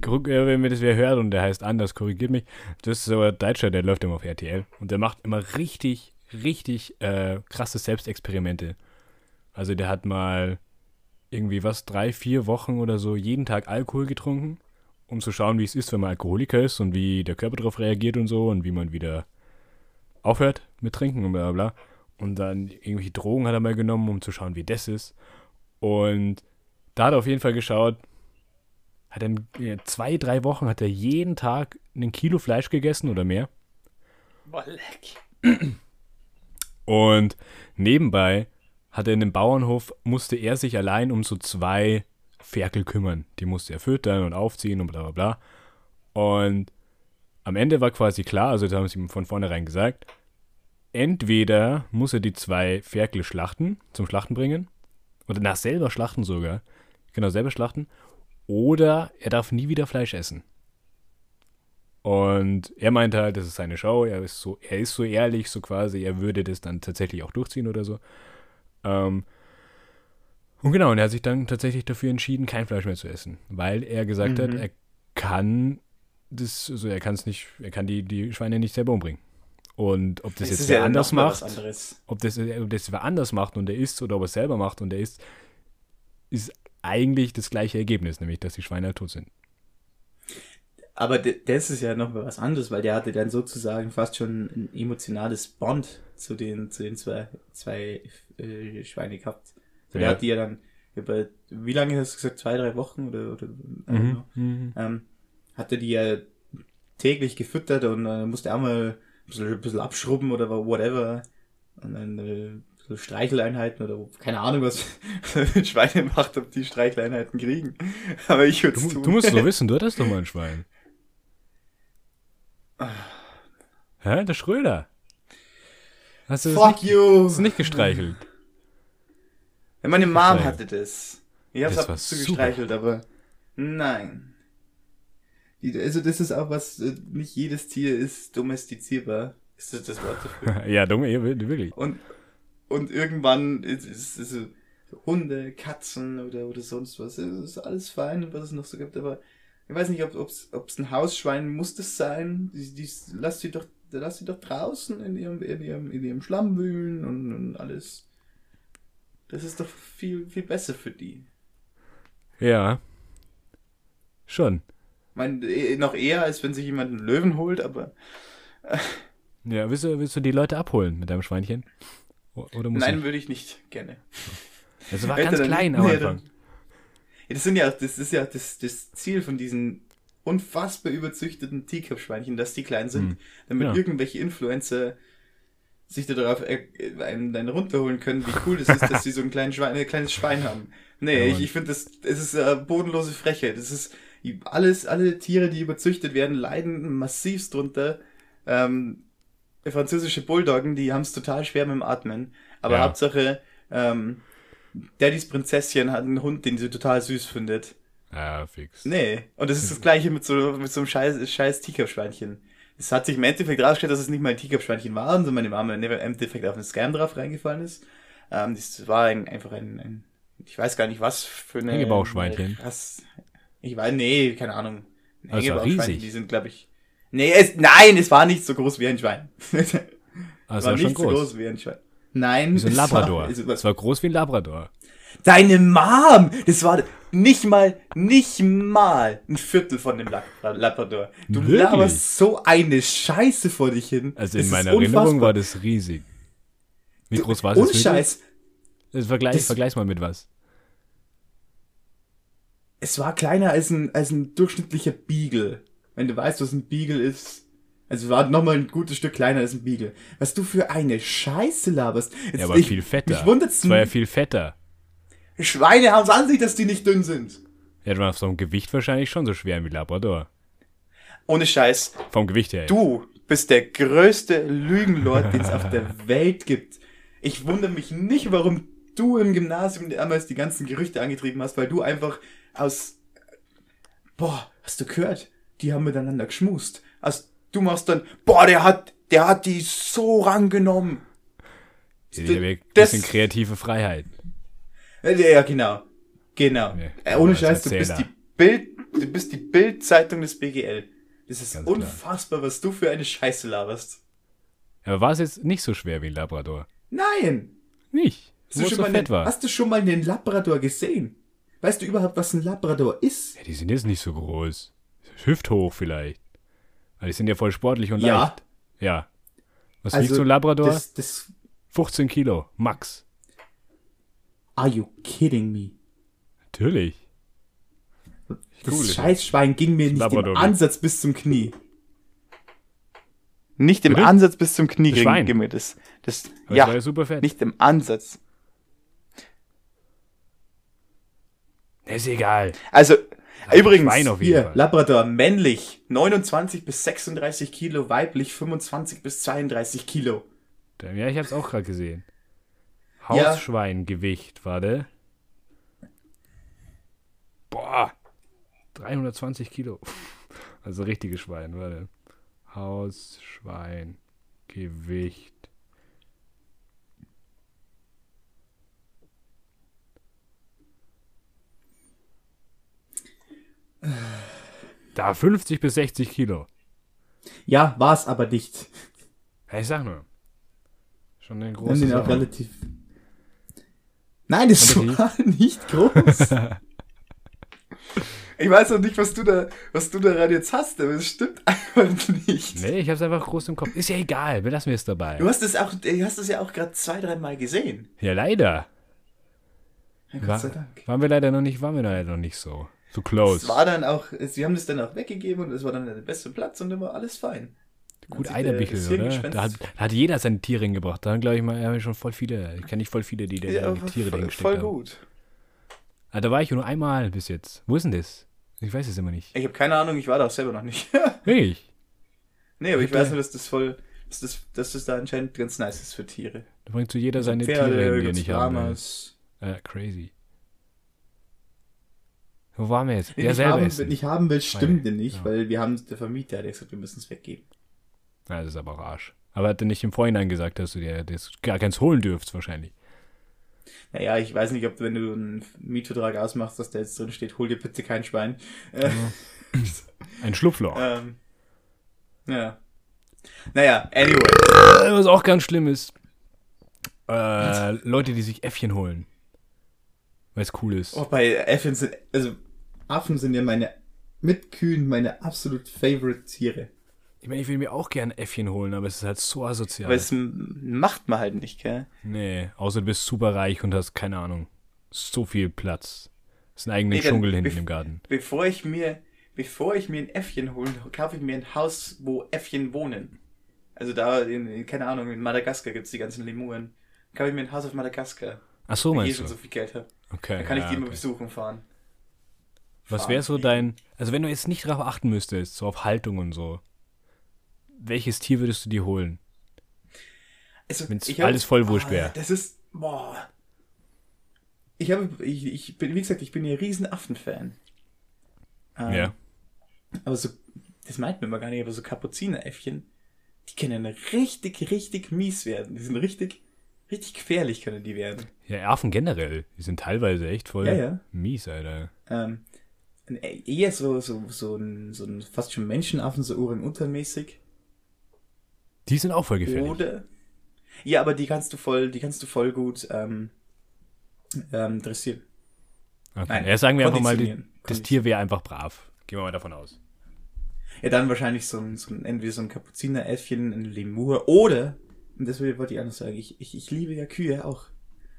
Guck, äh, Wenn mir das wer hört und der heißt anders, korrigiert mich. Das ist so ein Deutscher, der läuft immer auf RTL. Und der macht immer richtig, richtig äh, krasse Selbstexperimente. Also der hat mal irgendwie was, drei, vier Wochen oder so jeden Tag Alkohol getrunken, um zu schauen, wie es ist, wenn man Alkoholiker ist und wie der Körper darauf reagiert und so und wie man wieder aufhört mit Trinken und bla bla. Und dann irgendwelche Drogen hat er mal genommen, um zu schauen, wie das ist. Und da hat er auf jeden Fall geschaut, hat er in zwei, drei Wochen hat er jeden Tag ein Kilo Fleisch gegessen oder mehr. Boah, leck. Und nebenbei hat er in dem Bauernhof, musste er sich allein um so zwei Ferkel kümmern. Die musste er füttern und aufziehen und bla bla bla. Und am Ende war quasi klar, also da haben sie ihm von vornherein gesagt, entweder muss er die zwei Ferkel schlachten, zum Schlachten bringen, oder nach selber schlachten sogar, genau selber schlachten, oder er darf nie wieder Fleisch essen. Und er meinte halt, das ist seine Show, er ist so, er ist so ehrlich, so quasi, er würde das dann tatsächlich auch durchziehen oder so. Ähm, und genau, und er hat sich dann tatsächlich dafür entschieden, kein Fleisch mehr zu essen, weil er gesagt hat, Mhm. er kann das, also er kann es nicht, er kann die, die Schweine nicht selber umbringen. Und ob das Es jetzt wer ja anders macht, ob das, ob das wer anders macht und er isst oder ob er es selber macht und er isst, ist eigentlich das gleiche Ergebnis, nämlich dass die Schweine halt tot sind. Aber das ist ja noch mal was anderes, weil der hatte dann sozusagen fast schon ein emotionales Bond zu den, zu den zwei, zwei äh, Schweine gehabt. So, der Ja. hat die ja dann über, wie lange hast du gesagt, zwei, drei Wochen oder, oder don't know, Mhm. ähm, hatte die ja täglich gefüttert und äh, musste auch mal ein bisschen, ein bisschen abschrubben oder whatever. Und dann äh, so Streicheleinheiten oder keine Ahnung, was ein <laughs> Schweine macht, ob die Streicheleinheiten kriegen. <laughs> Aber ich würde Du, tun. du musst so <laughs> wissen, du hattest doch mal ein Schwein. Hä? Der Schröder. Hast du das Fuck nicht, you! hast du nicht gestreichelt? Ja, meine Mom hatte das. Ich hab's Das ab war und zu super. gestreichelt, aber nein. Also das ist auch was, äh, nicht jedes Tier ist domestizierbar. Ist das das Wort dafür? <laughs> ja, dumme, ja, wirklich. Und, und irgendwann ist, ist, ist so Hunde, Katzen oder, oder sonst was. Es ist alles fein, was es noch so gibt, aber ich weiß nicht, ob es ein Hausschwein muss das sein. Die, die, lass sie doch, lass sie doch draußen in ihrem, in ihrem, in ihrem Schlamm wühlen und, und alles. Das ist doch viel, viel besser für die. Ja. Schon. Ich meine, eh- noch eher, als wenn sich jemand einen Löwen holt, aber Ja, willst du, willst du die Leute abholen mit deinem Schweinchen? Oder nein, ich? würde ich nicht gerne. Es war ganz klein am Anfang. Dann- das sind ja, das ist ja das, das Ziel von diesen unfassbar überzüchteten Teacup-Schweinchen, dass die klein sind, Hm. damit Ja. irgendwelche Influencer sich darauf äh, einen, einen runterholen können, wie cool das ist, dass sie so ein kleines Schwein, ein kleines Schwein haben. Nee, Ja, ich, ich finde das, es ist äh, bodenlose Frechheit. Das ist alles, alle Tiere, die überzüchtet werden, leiden massivst drunter. Ähm, französische Bulldoggen, die haben es total schwer mit dem Atmen. Aber Ja. Hauptsache, ähm, Daddys Prinzesschen hat einen Hund, den sie total süß findet. Ja, fix. Nee. Und das ist das gleiche mit so, mit so einem scheiß, scheiß Teacup-Schweinchen. Es hat sich im Endeffekt rausgestellt, dass es nicht mal ein Teacup-Schweinchen war, sondern meine Mama im Endeffekt auf einen Scam drauf reingefallen ist. Ähm, das war ein, einfach ein, ein, ich weiß gar nicht was für eine. Hängebauchschweinchen. Rass- Ich weiß, nee, keine Ahnung. Also Hängebauchschweinchen, die sind, glaube ich. Nee, es, nein, es war nicht so groß wie ein Schwein. es <laughs> Also war war nicht so groß. groß wie ein Schwein. Nein, Wie so ein Labrador. war- Es war groß wie ein Labrador. Deine Mom! Das war nicht mal, nicht mal ein Viertel von dem Lab- Labrador. Du Wirklich? laberst so eine Scheiße vor dich hin. Also in meiner Erinnerung war das riesig. Wie groß war das? Ohne? Scheiß. Das vergleich, Das- vergleich's mal mit was. Es war kleiner als ein, als ein durchschnittlicher Beagle. Wenn du weißt, was ein Beagle ist. Also war nochmal ein gutes Stück kleiner als ein Beagle. Was du für eine Scheiße laberst. Jetzt, Ja, aber ich- viel fetter. Mich wundert's. Es war ja viel fetter. Schweine haben es an sich, dass die nicht dünn sind. Ja, du warst vom Gewicht wahrscheinlich schon so schwer wie Labrador. Ohne Scheiß. Vom Gewicht her. Du bist der größte Lügenlord, den es auf der Welt gibt. Ich wundere mich nicht, warum du im Gymnasium damals die ganzen Gerüchte angetrieben hast, weil du einfach aus. Boah, hast du gehört? Die haben miteinander geschmust. Also, du machst dann, boah, der hat, Der hat die so rangenommen. Ja, die Das- bisschen kreative Freiheit. Äh, Ja, genau. Genau. Nee, äh, ohne als Scheiß, du bist die Bild, du bist die Bildzeitung des BGL. Das ist Ganz klar. unfassbar, was du für eine Scheiße laberst. Aber war es jetzt nicht so schwer wie ein Labrador? Nein! Nicht. Hast du, schon so mal fett einen, war. hast du schon mal einen Labrador gesehen? Weißt du überhaupt, was ein Labrador ist? Ja, die sind jetzt nicht so groß. Hüfthoch vielleicht. Aber die sind ja voll sportlich und Ja. leicht. Ja. Was Also, wiegt so ein Labrador? Das, das, 15 Kilo, max. are you kidding me? Natürlich. Das Cool Scheißschwein ging mir nicht Labrador im wiegt. Ansatz bis zum Knie. Nicht im Bitte? Ansatz bis zum Knie Das ging, Schwein. ging mir das. das Aber das war ja, ja super fett. nicht im Ansatz. Ist egal. Also, übrigens, Schwein auf jeden hier, Fall. Labrador, männlich, 29 bis 36 Kilo, weiblich 25 bis 32 Kilo. Ja, ich hab's auch gerade gesehen. Ja. Hausschweingewicht, warte. Boah. 320 Kilo. <laughs> Also richtiges Schwein, warte. Hausschweingewicht. Da 50 bis 60 Kilo. Ja, war es aber nicht. Ja, ich sag nur. Schon eine große auch Sache. relativ. Nein, das die- war <laughs> nicht groß. <laughs> ich weiß auch nicht, was du da, was du daran jetzt hast, aber es stimmt <laughs> einfach nicht. Nee, ich hab's einfach groß im Kopf. Ist ja egal, belassen wir es dabei. Du hast es auch, du hast es ja auch gerade zwei, dreimal gesehen. Ja, leider. Ja, Gott War, sei Dank. waren wir leider noch nicht, waren wir leider noch nicht so. So close. Es war dann auch, sie haben das dann auch weggegeben und es war dann der beste Platz und dann war alles fein. Gut das oder? Da hat, da hat jeder seine Tiere hingebracht. Da haben, glaube ich, mal ja, schon voll viele. Ich kenne nicht voll viele, die, die, Ja, die Tiere voll, voll haben. gut. Ah, da war ich nur einmal bis jetzt. Wo ist denn das? Ich weiß es immer nicht. Ich habe keine Ahnung, ich war da auch selber noch nicht. <laughs> Wirklich? nee, aber ich Bitte? weiß nur, dass das voll, dass das, dass das da anscheinend ganz nice ist für Tiere. Da bringt so jeder seine Pferde, Tiere die er nicht haben will. Crazy. Wo waren wir jetzt? Den Ja, ich selber haben, essen. nicht haben will, stimmt denn nicht, Ja. weil wir haben, der Vermieter hat gesagt, wir müssen es weggeben. Ja, das ist aber auch Arsch. Aber hat er nicht im Vorhinein gesagt, dass du dir das gar keins holen dürft, wahrscheinlich. Naja, ich weiß nicht, ob wenn du einen Mietvertrag ausmachst, dass da jetzt drin steht, hol dir bitte kein Schwein. Äh, <laughs> Ein Schlupfloch. ähm, ja. Naja, anyway. Äh, Was auch ganz schlimm ist, äh, Leute, die sich Äffchen holen. Weil es cool ist. Oh, bei Affen sind, also Affen sind ja meine, mit Kühen meine absolut favorite Tiere. Ich meine, ich will mir auch gerne Äffchen holen, aber es ist halt so asozial. Aber es macht man halt nicht, gell? nee, außer du bist super reich und hast, keine Ahnung, so viel Platz. Es ist ein eigener Nee, dann- Dschungel hinten im Garten. Bevor ich mir, bevor ich mir ein Äffchen hole, kaufe ich mir ein Haus, wo Äffchen wohnen. Also da, in, in, keine Ahnung, in Madagaskar gibt's die ganzen Lemuren. Kaufe ich mir ein Haus auf Madagaskar. Ach so, wenn ich eh meinst schon du? so viel Geld habe. Okay. Dann kann ich ja, die immer okay. besuchen fahren. Was wäre so dein, also wenn du jetzt nicht darauf achten müsstest, so auf Haltung und so, welches Tier würdest du dir holen? Also, hab- alles voll wurscht Ah, wär. Das ist, boah. Ich habe, ich, ich bin, wie gesagt, ich bin ja riesen Affenfan. Ähm, Ja. Aber so, das meint man immer gar nicht, aber so Kapuzineräffchen, die können richtig, richtig mies werden. Die sind richtig, richtig gefährlich können die werden. Ja, Affen generell, die sind teilweise echt voll Ja, ja. mies, Alter. Ähm, eher so, so, so ein, so ein fast schon Menschenaffen, so Orang-Utan-mäßig. Die sind auch voll gefährlich. Oder? Ja, aber die kannst du voll, die kannst du voll gut ähm, ähm, dressieren. Okay. Nein, ja, sagen wir einfach mal, die, das Tier wäre einfach brav. Gehen wir mal davon aus. Ja, dann wahrscheinlich so ein, so ein entweder so ein Kapuzineräffchen, ein Lemur oder, und das wollte ich auch noch sagen, ich, ich, ich liebe ja Kühe auch.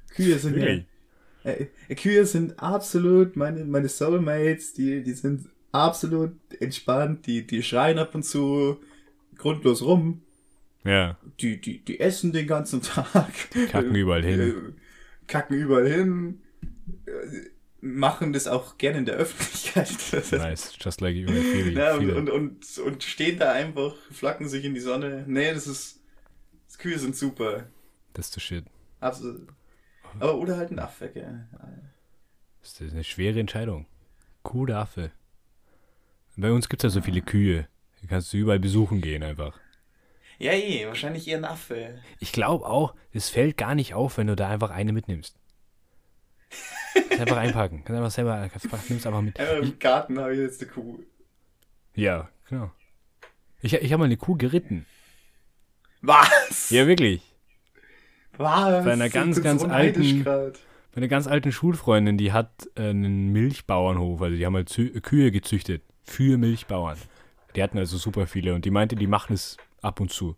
Kühe sind ja, äh, äh, Kühe sind absolut meine, meine Soulmates, die, die sind absolut entspannt, die, die schreien ab und zu grundlos rum, Ja, die, die, die essen den ganzen Tag. kacken überall hin. Äh, kacken überall hin. äh, Machen das auch gerne in der Öffentlichkeit. <laughs> Nice, just like you, viele, ja, und, und, und, und stehen da einfach, flacken sich in die Sonne. Nee, das ist. Das Kühe sind super. Das ist the shit. Absolut. Aber oder halt ein Affe, gell? Das ist eine schwere Entscheidung. Kuh oder Affe. Bei uns gibt es ja so viele Kühe. Die kannst du überall besuchen gehen einfach. Ja, eh, wahrscheinlich eher ein Affe. Ich glaube auch, es fällt gar nicht auf, wenn du da einfach eine mitnimmst. Kannst einfach einpacken. Kannst einfach selber, kannst, nimmst einfach mit. Ja, Im Garten habe ich jetzt eine Kuh. Ja, genau. Ich, ich habe mal eine Kuh geritten. Was? Ja, wirklich. Was? Bei einer ganz, ganz so alten- grad. Meine ganz alten Schulfreundin, die hat äh, einen Milchbauernhof, also die haben halt Kühe gezüchtet für Milchbauern. Die hatten also super viele und die meinte, die machen es ab und zu.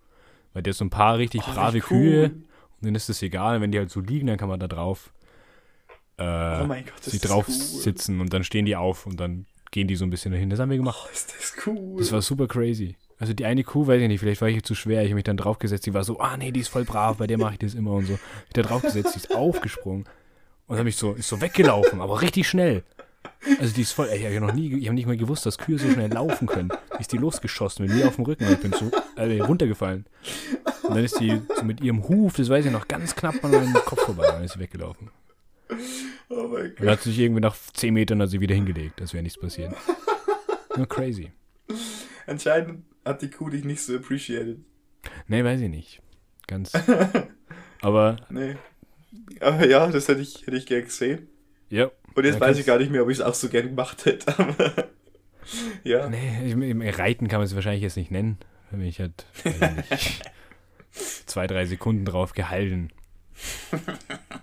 Weil der hat so ein paar richtig Oh, brave cool. Kühe und dann ist es egal, wenn die halt so liegen, dann kann man da drauf äh, Oh Gott, sie drauf cool. sitzen und dann stehen die auf und dann gehen die so ein bisschen dahin. Das haben wir gemacht. Oh, ist das cool. Das war super crazy. Also die eine Kuh, weiß ich nicht, vielleicht war ich zu schwer, ich habe mich dann draufgesetzt, die war so, ah nee, die ist voll brav, bei der mache ich das immer und so. Ich da draufgesetzt, die ist aufgesprungen und habe mich so, ist so weggelaufen, aber richtig schnell. Also die ist voll, ey, ich habe noch nie, ich habe nicht mal gewusst, dass Kühe so schnell laufen können. Ist die losgeschossen mit mir auf dem Rücken und ich bin so äh, runtergefallen. Und dann ist die so mit ihrem Huf, das weiß ich noch, ganz knapp an meinem Kopf vorbei, dann ist sie weggelaufen. oh mein Und Gott. hat sich irgendwie nach 10 Metern hat sie wieder hingelegt, das wäre nichts passiert. Ja, crazy. Anscheinend hat die Kuh dich nicht so appreciated. Nee, weiß ich nicht. Ganz. <laughs> Aber Nee. Aber ja, das hätte ich, hätte ich gern gesehen. Ja. Und jetzt weiß ich gar nicht mehr, ob ich es auch so gern gemacht hätte. Aber <laughs> ja. Nee, Reiten kann man es wahrscheinlich jetzt nicht nennen. Wenn ich halt weiß ich nicht, <laughs> zwei, drei Sekunden drauf gehalten.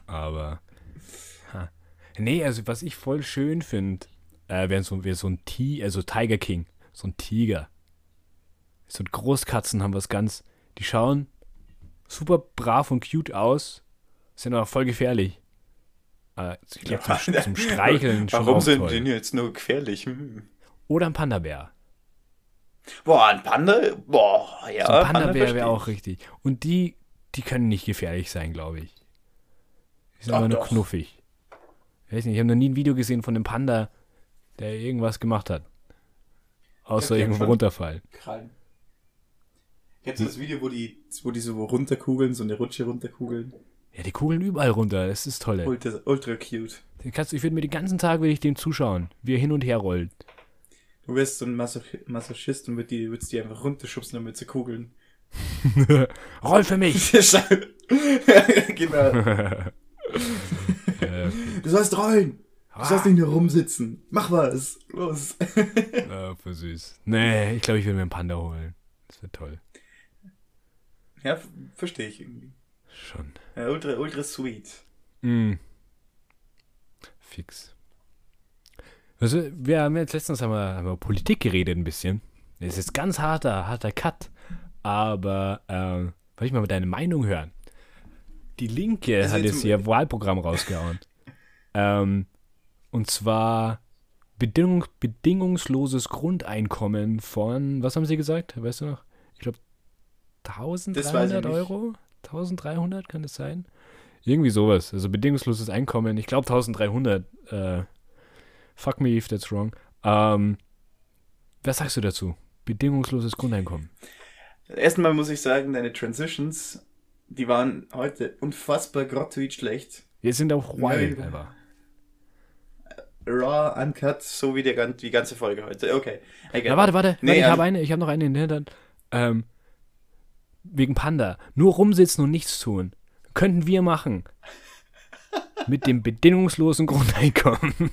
Aber. Ha. Nee, also was ich voll schön finde, äh, wäre so, wär so ein Tiger, also Tiger King. So ein Tiger. So Großkatzen haben was ganz. Die schauen super brav und cute aus, sind aber voll gefährlich. Äh, ich glaube, zum, zum Streicheln schon Warum sind toll. die jetzt nur gefährlich? Hm. Oder ein Panda-Bär. Boah, ein Panda? Boah, ja. So ein Panda-Bär verstehe wäre auch ich. richtig. Und die, die können nicht gefährlich sein, glaube ich. Die sind Ach aber nur doch. knuffig. Ich weiß nicht, ich habe noch nie ein Video gesehen von einem Panda, der irgendwas gemacht hat. Außer Ja, irgendwo runterfallen. Krallen. Kennst du das Video, wo die, wo die so runterkugeln, so eine Rutsche runterkugeln? Ja, die kugeln überall runter. Das ist toll. ey. Ultra, ultra cute. Den kannst, du- ich würde mir den ganzen Tag will ich dem zuschauen, wie er hin und her rollt. Du wirst so ein Masoch Masochist und würdest die, würdest die einfach runterschubsen, damit sie kugeln. <laughs> Roll für mich! <laughs> <laughs> genau. Du sollst rollen. Du sollst nicht nur rumsitzen. Mach was. Los. äh, für süß. Nee, ich glaube, ich will mir einen Panda holen. Das wäre toll. Ja, verstehe ich irgendwie. Schon. Ja, ultra, ultra sweet. Mm. Fix. Also, wir haben jetzt letztens haben wir, haben wir über Politik geredet ein bisschen. Das ist jetzt ganz harter, harter Cut. Aber ähm, wollte ich mal deine Meinung hören. Die Linke Also hat jetzt ihr Wahlprogramm rausgehauen. <laughs> ähm, und zwar Bedingung, bedingungsloses Grundeinkommen von, was haben sie gesagt? Weißt du noch? Ich glaube, 1300 nicht. Euro? 1300 kann das sein? Irgendwie sowas. Also bedingungsloses Einkommen. Ich glaube 1300. Äh, fuck me if that's wrong. Ähm, was sagst du dazu? Bedingungsloses Grundeinkommen. Erstmal muss ich sagen, deine Transitions, die waren heute unfassbar grottig schlecht. Wir sind auch wild, Nein. einfach. Raw, uncut, so wie der, die ganze Folge heute. Okay. Na, warte, warte. Nee, warte ich ähm, habe eine, ich habe noch eine in den Hintern. Ähm, wegen Panda. Nur rumsitzen und nichts tun. Könnten wir machen. Mit dem bedingungslosen Grundeinkommen. <laughs>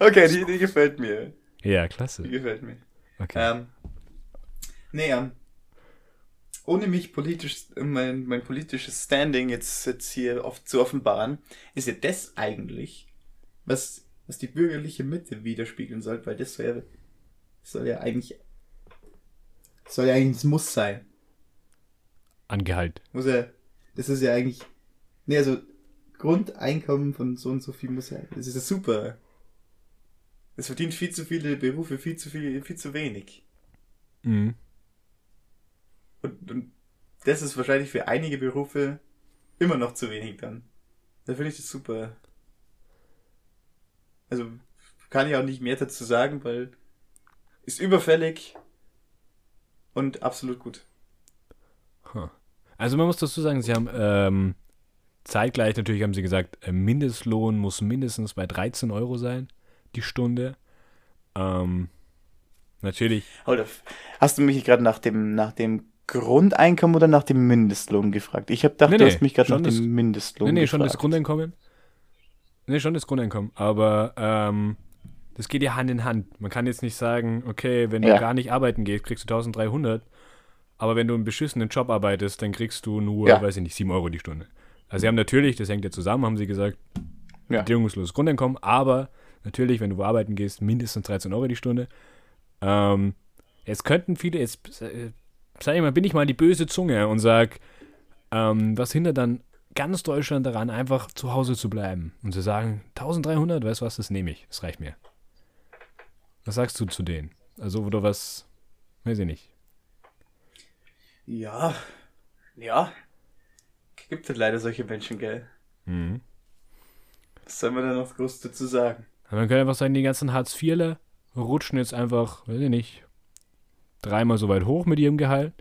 Okay, die, die gefällt mir. Ja, Die klasse. gefällt mir. Okay. Ähm, nee, ähm, ohne mich politisch, mein, mein politisches Standing jetzt, jetzt hier oft zu offenbaren, ist ja das eigentlich, was, was die bürgerliche Mitte widerspiegeln soll, weil das ja, soll ja eigentlich, soll ja eigentlich, es muss sein. An Gehalt. Muss ja, das ist ja eigentlich, nee, also, Grundeinkommen von so und so viel muss ja, das ist ja super. Es verdient viel zu viele Berufe, viel zu viel, viel zu wenig. Mhm. Und, und das ist wahrscheinlich für einige Berufe immer noch zu wenig dann. Da finde ich das super. Also kann ich auch nicht mehr dazu sagen, weil ist überfällig und absolut gut. Also man muss dazu sagen, sie haben ähm, zeitgleich natürlich haben sie gesagt, äh, Mindestlohn muss mindestens bei 13 Euro sein, die Stunde. Ähm, Natürlich. Oder hast du mich gerade nach dem, nach dem Grundeinkommen oder nach dem Mindestlohn gefragt? Ich habe gedacht, Nee, du nee, hast mich gerade schon nach das- dem Mindestlohn Nee, nee, gefragt. schon das Grundeinkommen. Nee, schon das Grundeinkommen. Aber ähm, das geht ja Hand in Hand. Man kann jetzt nicht sagen, okay, wenn du Ja. gar nicht arbeiten gehst, kriegst du 1300. Aber wenn du einen beschissenen Job arbeitest, dann kriegst du nur, Ja. weiß ich nicht, 7 Euro die Stunde. Also sie haben natürlich, das hängt ja zusammen, haben sie gesagt, Ja. bedingungsloses Grundeinkommen, aber natürlich, wenn du arbeiten gehst, mindestens 13 Euro die Stunde. Ähm, jetzt könnten viele, jetzt äh, sag ich mal, bin ich mal die böse Zunge und sag, ähm, was hindert dann ganz Deutschland daran, einfach zu Hause zu bleiben und zu sagen, 1300, weißt du was, das nehme ich, das reicht mir. Was sagst du zu denen? Also, oder was, weiß ich nicht. Ja, ja. Gibt halt leider solche Menschen, gell? Mhm. Was soll man da noch groß dazu sagen? Aber Man könnte einfach sagen, die ganzen Hartz-IVler rutschen jetzt einfach, weiß ich nicht, dreimal so weit hoch mit ihrem Gehalt.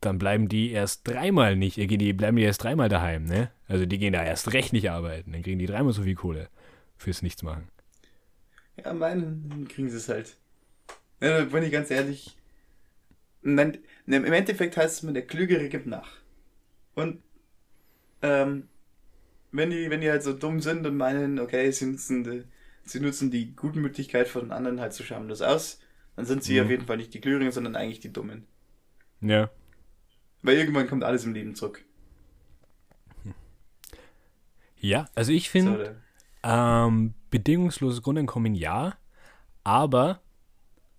Dann bleiben die erst dreimal nicht, äh, die bleiben die erst dreimal daheim, ne? Also die gehen da erst recht nicht arbeiten. Dann kriegen die dreimal so viel Kohle fürs Nichtsmachen. Ja, meinen kriegen sie es halt. Ja, da bin ich ganz ehrlich. Im Endeffekt heißt es mir, der Klügere gibt nach. Und ähm, wenn die, wenn die halt so dumm sind und meinen, okay, sie nutzen die, sie nutzen die Gutmütigkeit von anderen halt so schamlos aus, dann sind sie Mhm. auf jeden Fall nicht die Klügeren, sondern eigentlich die Dummen. Ja. Weil irgendwann kommt alles im Leben zurück. Ja, also ich finde, ähm, bedingungsloses Grundeinkommen ja, aber,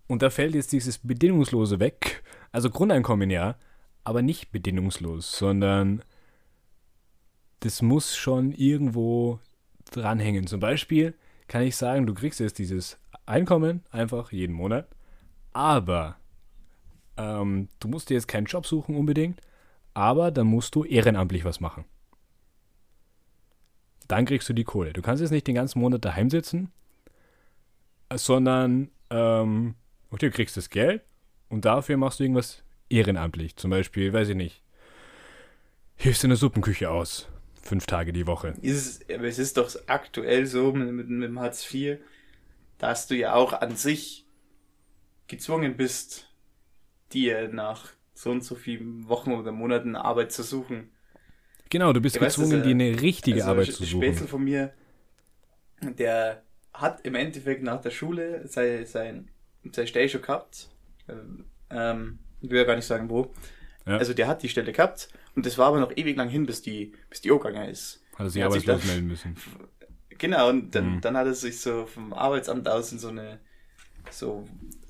und da fällt jetzt dieses Bedingungslose weg, also Grundeinkommen ja, aber nicht bedingungslos, sondern das muss schon irgendwo dranhängen. Zum Beispiel kann ich sagen, du kriegst jetzt dieses Einkommen einfach jeden Monat, aber ähm, du musst dir jetzt keinen Job suchen unbedingt, aber dann musst du ehrenamtlich was machen. Dann kriegst du die Kohle. Du kannst jetzt nicht den ganzen Monat daheim sitzen, sondern ähm, okay, du kriegst das Geld und dafür machst du irgendwas ehrenamtlich. Zum Beispiel, weiß ich nicht, hilfst in der Suppenküche aus. Fünf Tage die Woche. Ist es, aber es ist doch aktuell so mit, mit, mit dem Hartz IV, dass du ja auch an sich gezwungen bist, dir nach so und so vielen Wochen oder Monaten Arbeit zu suchen. Genau, du bist Ja, weißt gezwungen, das, dir eine richtige Also, Arbeit zu Spätzle suchen. von mir, der hat im Endeffekt nach der Schule sein, sein, seine Stelle schon gehabt. Ähm, ich will ja gar nicht sagen, wo. Ja. Also der hat die Stelle gehabt und das war aber noch ewig lang hin, bis die, bis die gegangen ist. Hat er sich arbeitslos melden müssen. <laughs> Genau, und dann, Mhm. dann hat er sich so vom Arbeitsamt aus in so eine, so,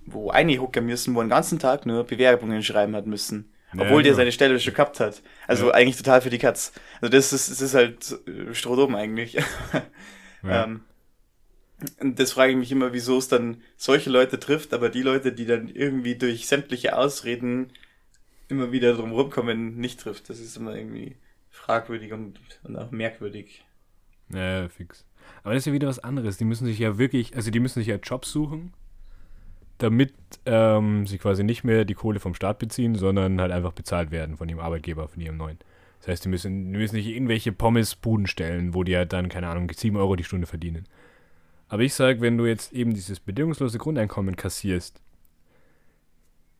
wo eingehucken müssen, wo den ganzen Tag nur Bewerbungen schreiben hat müssen. Ja, Obwohl der genau. seine Stelle schon gehabt hat. Also Ja. eigentlich total für die Katz. Also das ist, das ist halt Strohdom eigentlich. <laughs> Ja. ähm, und das frage ich mich immer, wieso es dann solche Leute trifft, aber die Leute, die dann irgendwie durch sämtliche Ausreden immer wieder drum rumkommen, nicht trifft. Das ist immer irgendwie fragwürdig und, und auch merkwürdig. Ja, fix. Aber das ist ja wieder was anderes. Die müssen sich ja wirklich, also die müssen sich ja Jobs suchen, damit ähm, sie quasi nicht mehr die Kohle vom Staat beziehen, sondern halt einfach bezahlt werden von ihrem Arbeitgeber, von ihrem neuen. Das heißt, die müssen, die müssen nicht irgendwelche Pommesbuden stellen, wo die halt dann, keine Ahnung, 7 Euro die Stunde verdienen. Aber ich sage, wenn du jetzt eben dieses bedingungslose Grundeinkommen kassierst,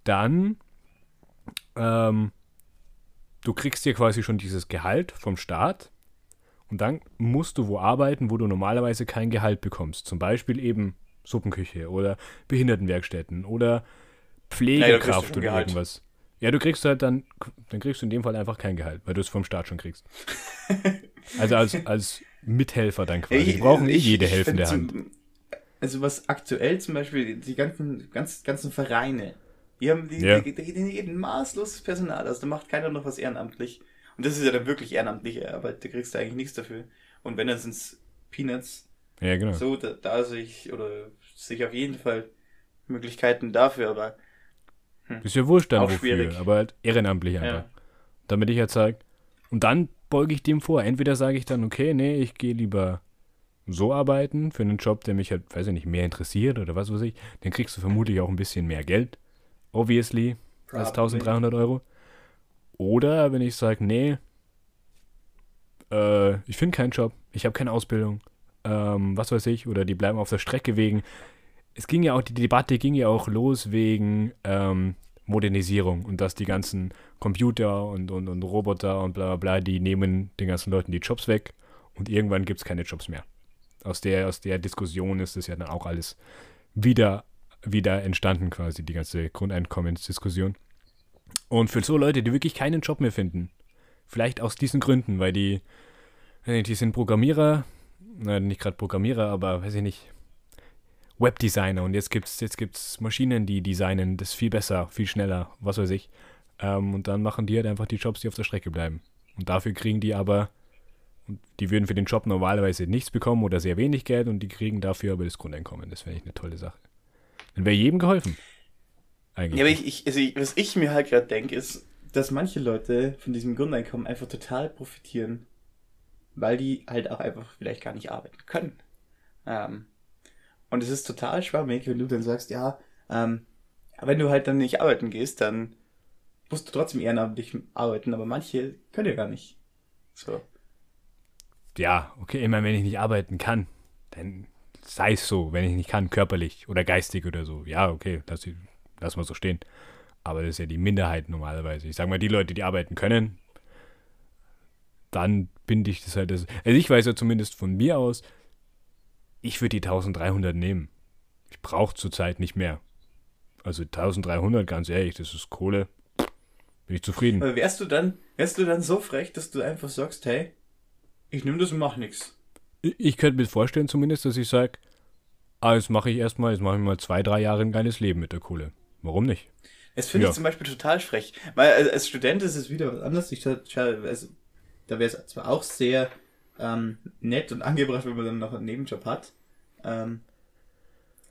dann ähm, du kriegst dir quasi schon dieses Gehalt vom Staat und dann musst du wo arbeiten, wo du normalerweise kein Gehalt bekommst. Zum Beispiel eben Suppenküche oder Behindertenwerkstätten oder Pflegekraft schon oder irgendwas. Ja, du kriegst halt dann, dann kriegst du in dem Fall einfach kein Gehalt, weil du es vom Staat schon kriegst. <laughs> Also als, als Mithelfer dann quasi. Die brauchen eh jede helfende Hand. zum- Also was aktuell zum Beispiel, die ganzen, ganz, ganzen Vereine, die haben, die, Ja. die, die, die geben maßloses Personal, also da macht keiner noch was ehrenamtlich. Und das ist ja dann wirklich ehrenamtliche Arbeit, da kriegst du eigentlich nichts dafür. Und wenn, dann sind's Peanuts. Ja, genau. So, da, da sehe ich, oder sehe auf jeden Fall Möglichkeiten dafür, aber Ist ja dann Auch wofür, schwierig. aber halt ehrenamtlich einfach. ja. Damit ich halt sage, und dann beuge ich dem vor. Entweder sage ich dann, okay, nee, ich gehe lieber so arbeiten für einen Job, der mich halt, weiß ich nicht, mehr interessiert oder was weiß ich. Dann kriegst du vermutlich auch ein bisschen mehr Geld, obviously, als Probably. 1300 Euro. Oder wenn ich sage, nee, äh, ich finde keinen Job, ich habe keine Ausbildung, ähm, was weiß ich, oder die bleiben auf der Strecke wegen es ging ja auch, die Debatte ging ja auch los wegen ähm, Modernisierung und dass die ganzen Computer und, und, und Roboter und bla bla bla, die nehmen den ganzen Leuten die Jobs weg und irgendwann gibt es keine Jobs mehr. Aus der, aus der Diskussion ist es ja dann auch alles wieder, wieder entstanden, quasi, die ganze Grundeinkommensdiskussion. Und für so Leute, die wirklich keinen Job mehr finden, vielleicht aus diesen Gründen, weil die, die sind Programmierer, nein, nicht gerade Programmierer, aber weiß ich nicht, Webdesigner und jetzt gibt es jetzt gibt's Maschinen, die designen das viel besser, viel schneller, was weiß ich. Ähm, und dann machen die halt einfach die Jobs, die auf der Strecke bleiben. Und dafür kriegen die aber, die würden für den Job normalerweise nichts bekommen oder sehr wenig Geld und die kriegen dafür aber das Grundeinkommen. Das wäre ich eine tolle Sache. Dann wäre jedem geholfen. Eigentlich. Ja, aber ich, ich, also ich, was ich mir halt gerade denke, ist, dass manche Leute von diesem Grundeinkommen einfach total profitieren, weil die halt auch einfach vielleicht gar nicht arbeiten können. Ähm, und es ist total schwammig, wenn du dann sagst, ja, ähm, wenn du halt dann nicht arbeiten gehst, dann musst du trotzdem ehrenamtlich arbeiten, aber manche können ja gar nicht. So. Ja, okay, immer wenn ich nicht arbeiten kann, dann sei es so, wenn ich nicht kann, körperlich oder geistig oder so. Ja, okay, lass, lass mal so stehen. Aber das ist ja die Minderheit normalerweise. Ich sag mal, die Leute, die arbeiten können, dann bin ich das halt. Das, also ich weiß ja zumindest von mir aus, ich würde die 1300 nehmen. Ich brauche zurzeit nicht mehr. Also 1300, ganz ehrlich, das ist Kohle. Bin ich zufrieden. Aber wärst du dann, wärst du dann so frech, dass du einfach sagst, hey, ich nehme das und mach nichts. Ich, könnte mir vorstellen zumindest, dass ich sage, ah, jetzt mache ich erstmal, jetzt mache ich mal zwei, drei Jahre ein geiles Leben mit der Kohle. Warum nicht? Das finde ja. ich zum Beispiel total frech. Weil als Student ist es wieder was anderes. Ich, also, da wäre es zwar auch sehr ähm, nett und angebracht, wenn man dann noch einen Nebenjob hat. Ähm,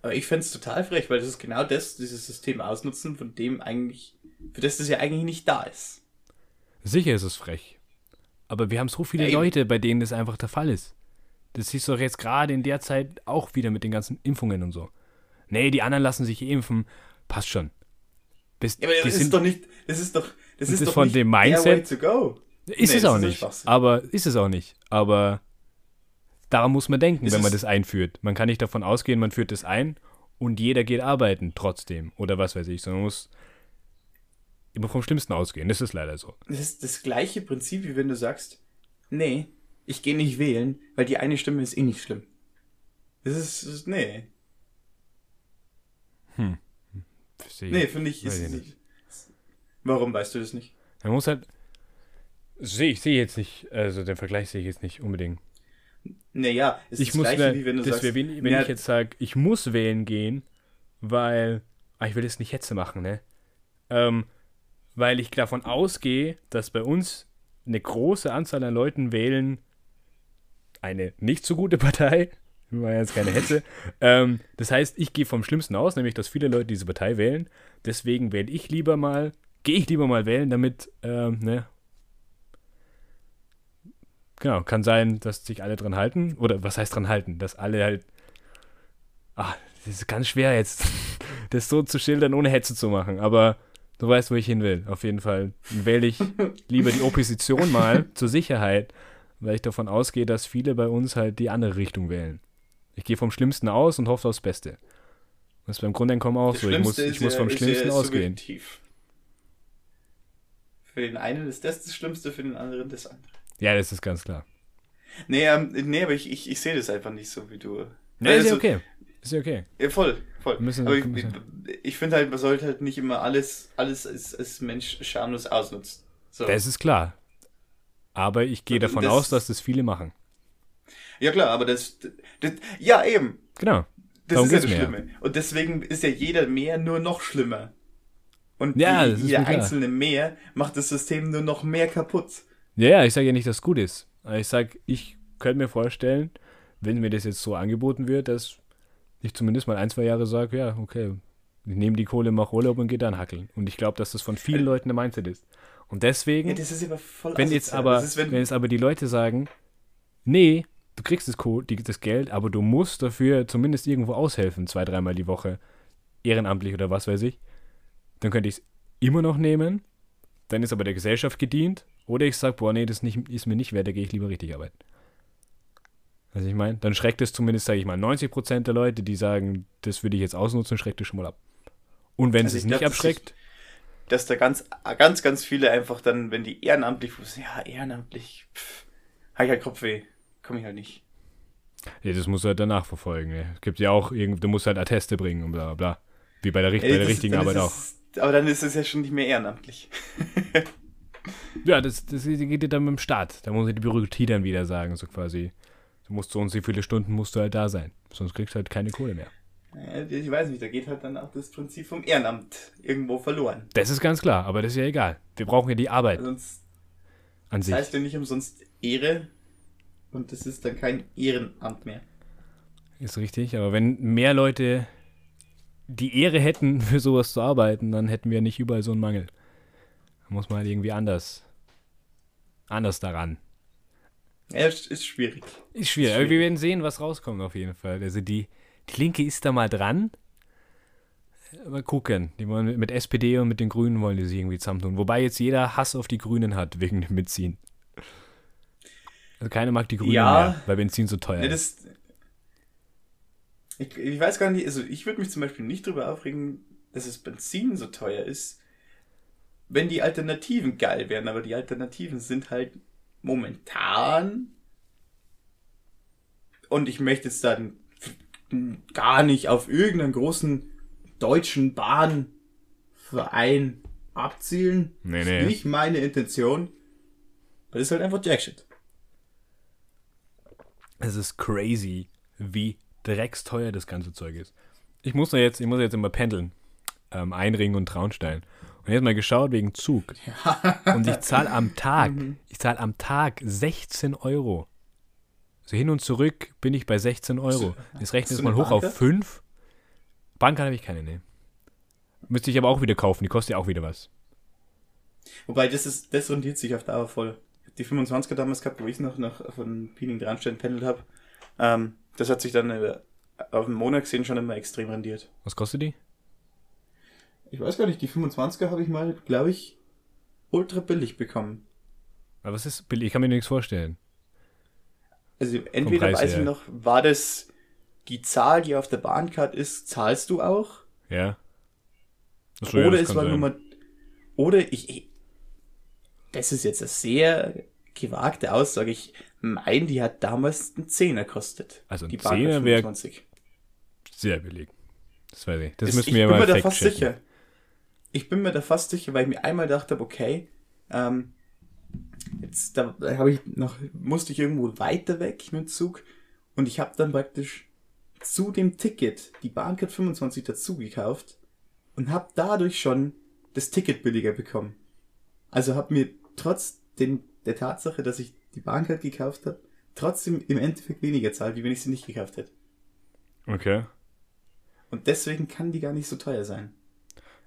aber ich fände es total frech, weil das ist genau das, dieses System ausnutzen, von dem eigentlich, für das das ja eigentlich nicht da ist. Sicher ist es frech. Aber wir haben so viele ja, Leute, bei denen das einfach der Fall ist. Das siehst du doch jetzt gerade in der Zeit auch wieder mit den ganzen Impfungen und so. Nee, die anderen lassen sich impfen. Passt schon. Bis, ja, aber das ist doch nicht, das ist doch, das ist, ist doch von nicht dem Mindset. Ist nee, es auch nicht. Aber ist es auch nicht. Aber daran muss man denken, ist wenn man das einführt. Man kann nicht davon ausgehen, man führt das ein und jeder geht arbeiten trotzdem oder was weiß ich, sondern man muss immer vom Schlimmsten ausgehen. Das ist leider so. Das ist das gleiche Prinzip, wie wenn du sagst, nee, ich gehe nicht wählen, weil die eine Stimme ist eh nicht schlimm. Das ist, das ist nee. Hm. Verstehe. Nee, finde ich, ist nicht. Warum weißt du das nicht? Man muss halt. Sehe ich sehe jetzt nicht, also den Vergleich sehe ich jetzt nicht unbedingt. Naja, es ist ich das muss Gleiche, wie wenn du sagst... Wenn, wenn ja, ich jetzt sage, ich muss wählen gehen, weil... Ah, ich will das nicht Hetze machen, ne? Ähm, weil ich davon ausgehe, dass bei uns eine große Anzahl an Leuten wählen eine nicht so gute <laughs> Partei. War jetzt keine Hetze. <laughs> ähm, das heißt, ich gehe vom Schlimmsten aus, nämlich, dass viele Leute diese Partei wählen. Deswegen wähle ich lieber mal, gehe ich lieber mal wählen, damit ähm, ne, Genau, kann sein, dass sich alle dran halten. Oder was heißt dran halten? Dass alle halt. Ah, das ist ganz schwer jetzt, <laughs> das so zu schildern, ohne Hetze zu machen. Aber du weißt, wo ich hin will. Auf jeden Fall wähle ich lieber die Opposition <laughs> mal zur Sicherheit, weil ich davon ausgehe, dass viele bei uns halt die andere Richtung wählen. Ich gehe vom Schlimmsten aus und hoffe aufs Beste. Das ist beim Grundeinkommen auch das so. Ich muss, ich muss vom Schlimmsten ausgehen. Subjektiv. Für den einen ist das das Schlimmste, für den anderen das andere. Ja, das ist ganz klar. Nee, ähm, nee aber ich, ich, ich sehe das einfach nicht so wie du. Nee, also, ist ja okay. Ist ja okay. Ja, voll, voll. Müssen, aber ich, ich, finde halt, man sollte halt nicht immer alles, alles als, als Mensch schamlos ausnutzen. So. Das ist klar. Aber ich gehe davon das, aus, dass das viele machen. Ja klar, aber das, das ja eben. Genau. Das Darum ist ja das Schlimme. Und deswegen ist ja jeder mehr nur noch schlimmer. Und ja, die, jeder einzelne mehr macht das System nur noch mehr kaputt. Ja, ja, ich sage ja nicht, dass es gut ist. Ich sage, ich könnte mir vorstellen, wenn mir das jetzt so angeboten wird, dass ich zumindest mal ein, zwei Jahre sage, ja, okay, ich nehme die Kohle, mache Urlaub und gehe dann hackeln. Und ich glaube, dass das von vielen Leuten eine Mindset ist. Und deswegen, ja, das ist aber voll wenn jetzt aber, ist, wenn, wenn jetzt aber die Leute sagen, nee, du kriegst das, das Geld, aber du musst dafür zumindest irgendwo aushelfen, zwei, dreimal die Woche, ehrenamtlich oder was weiß ich, dann könnte ich es immer noch nehmen, dann ist aber der Gesellschaft gedient oder ich sage, boah, nee, das nicht, ist mir nicht wert, da gehe ich lieber richtig arbeiten. Also ich meine, dann schreckt es zumindest, sage ich mal, 90% der Leute, die sagen, das würde ich jetzt ausnutzen, schreckt es schon mal ab. Und wenn Also es ich nicht glaub, dass abschreckt, Dass da ganz, ganz, ganz viele einfach dann, wenn die ehrenamtlich, ja, ehrenamtlich, pff, hab ich halt Kopfweh. Komm ich halt nicht. ja, das musst du halt danach verfolgen. Ne? Es gibt ja auch, du musst halt Atteste bringen und bla bla bla. Wie bei der, richt- bei der richtigen dann Arbeit ist auch. es, Aber dann ist es ja schon nicht mehr ehrenamtlich. <laughs> Ja, das, das geht dir dann mit dem Start. Da muss die Bürokratie dann wieder sagen, so quasi. Du musst so und so viele Stunden musst du halt da sein. Sonst kriegst du halt keine Kohle mehr. Ja, Ich weiß nicht, da geht halt dann auch das Prinzip vom Ehrenamt irgendwo verloren. Das ist ganz klar, aber das ist ja egal. Wir brauchen ja die Arbeit Sonst an das sich. heißt ja nicht umsonst Ehre und das ist dann kein Ehrenamt mehr. Ist richtig, aber wenn mehr Leute die Ehre hätten, <laughs> für sowas zu arbeiten, dann hätten wir nicht überall so einen Mangel. Muss man halt irgendwie anders, anders daran. Ja, ist ist schwierig. Ist schwierig, aber wir werden sehen, was rauskommt auf jeden Fall. Also die, die Linke ist da mal dran. Mal gucken. Die wollen mit, SPD und mit den Grünen wollen die sich irgendwie zusammentun. Wobei jetzt jeder Hass auf die Grünen hat wegen dem Benzin. Also keiner mag die Grünen Ja. mehr, weil Benzin so teuer ist. das, ich, ich weiß gar nicht, also ich würde mich zum Beispiel nicht darüber aufregen, dass das Benzin so teuer ist, wenn die Alternativen geil wären, aber die Alternativen sind halt momentan und ich möchte jetzt dann gar nicht auf irgendeinen großen deutschen Bahnverein abzielen. Nee, Das nee. ist nicht meine Intention. Das ist halt einfach Jackshit. Es ist crazy, wie drecksteuer das ganze Zeug ist. Ich muss da jetzt, ich muss jetzt immer pendeln. Ähm, Einringen und Traunstein. Und jetzt mal geschaut wegen Zug. Und ich zahle am Tag, ich zahle am Tag 16 Euro. So hin und zurück bin ich bei 16 Euro. Jetzt rechne hast es du mal hoch auf Bahncard? 5. Bankkarte habe ich keine, ne. Müsste ich aber auch wieder kaufen, die kostet ja auch wieder was. Wobei, das ist, das rentiert sich auf Dauer voll. Die 25er damals gehabt, wo ich noch, noch von Piening Dranstein pendelt habe. Ähm, das hat sich dann äh, auf den Monat gesehen schon immer extrem rendiert. Was kostet die? Ich weiß gar nicht, die 25er habe ich mal, glaube ich, ultra billig bekommen. Aber was ist billig? Ich kann mir nichts vorstellen. Also entweder Preis weiß her. ich noch, war das die Zahl, die auf der Bahncard ist, zahlst du auch? Ja. Ja, oder das es war sein. Nummer. Oder ich, ich. Das ist jetzt eine sehr gewagte Aussage. Ich meine, die hat damals einen Zehner kostet. Also ein die Bahncard Zehner wär- 25. Sehr billig. Das weiß ich. Das Das- müssen ich wir bin mal mir da fast checken. sicher. Ich bin mir da fast sicher, weil ich mir einmal dachte, okay, ähm, jetzt da habe ich noch musste ich irgendwo weiter weg mit dem Zug und ich habe dann praktisch zu dem Ticket die Bahncard 25 dazu gekauft und habe dadurch schon das Ticket billiger bekommen. Also habe mir trotz den, der Tatsache, dass ich die Bahncard gekauft habe, trotzdem im Endeffekt weniger zahlt, wie wenn ich sie nicht gekauft hätte. Okay. Und deswegen kann die gar nicht so teuer sein.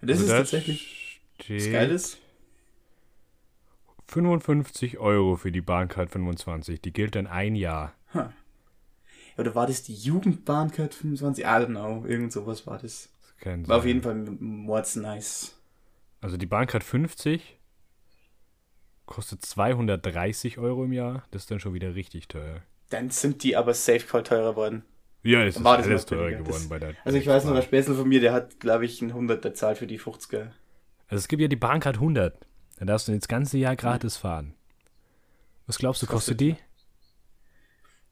Das Also ist tatsächlich das Geiles. 55 Euro für die Bahncard 25. Die gilt dann ein Jahr. Oder war das die Jugendbahncard 25? I don't know. Irgend sowas war das. Das War auf jeden Fall mords nice. Also die Bahncard 50 kostet 230 Euro im Jahr. Das ist dann schon wieder richtig teuer. Dann sind die aber safe call teurer worden. Ja, es ist alles teurer geworden Das- bei der. Also ich weiß noch, der Späßel von mir, der hat, glaube ich, ein 100er Zahl für die 50er. Also es gibt ja die Bahncard 100. Da darfst du das ganze Jahr gratis fahren. Was glaubst du, kostet die?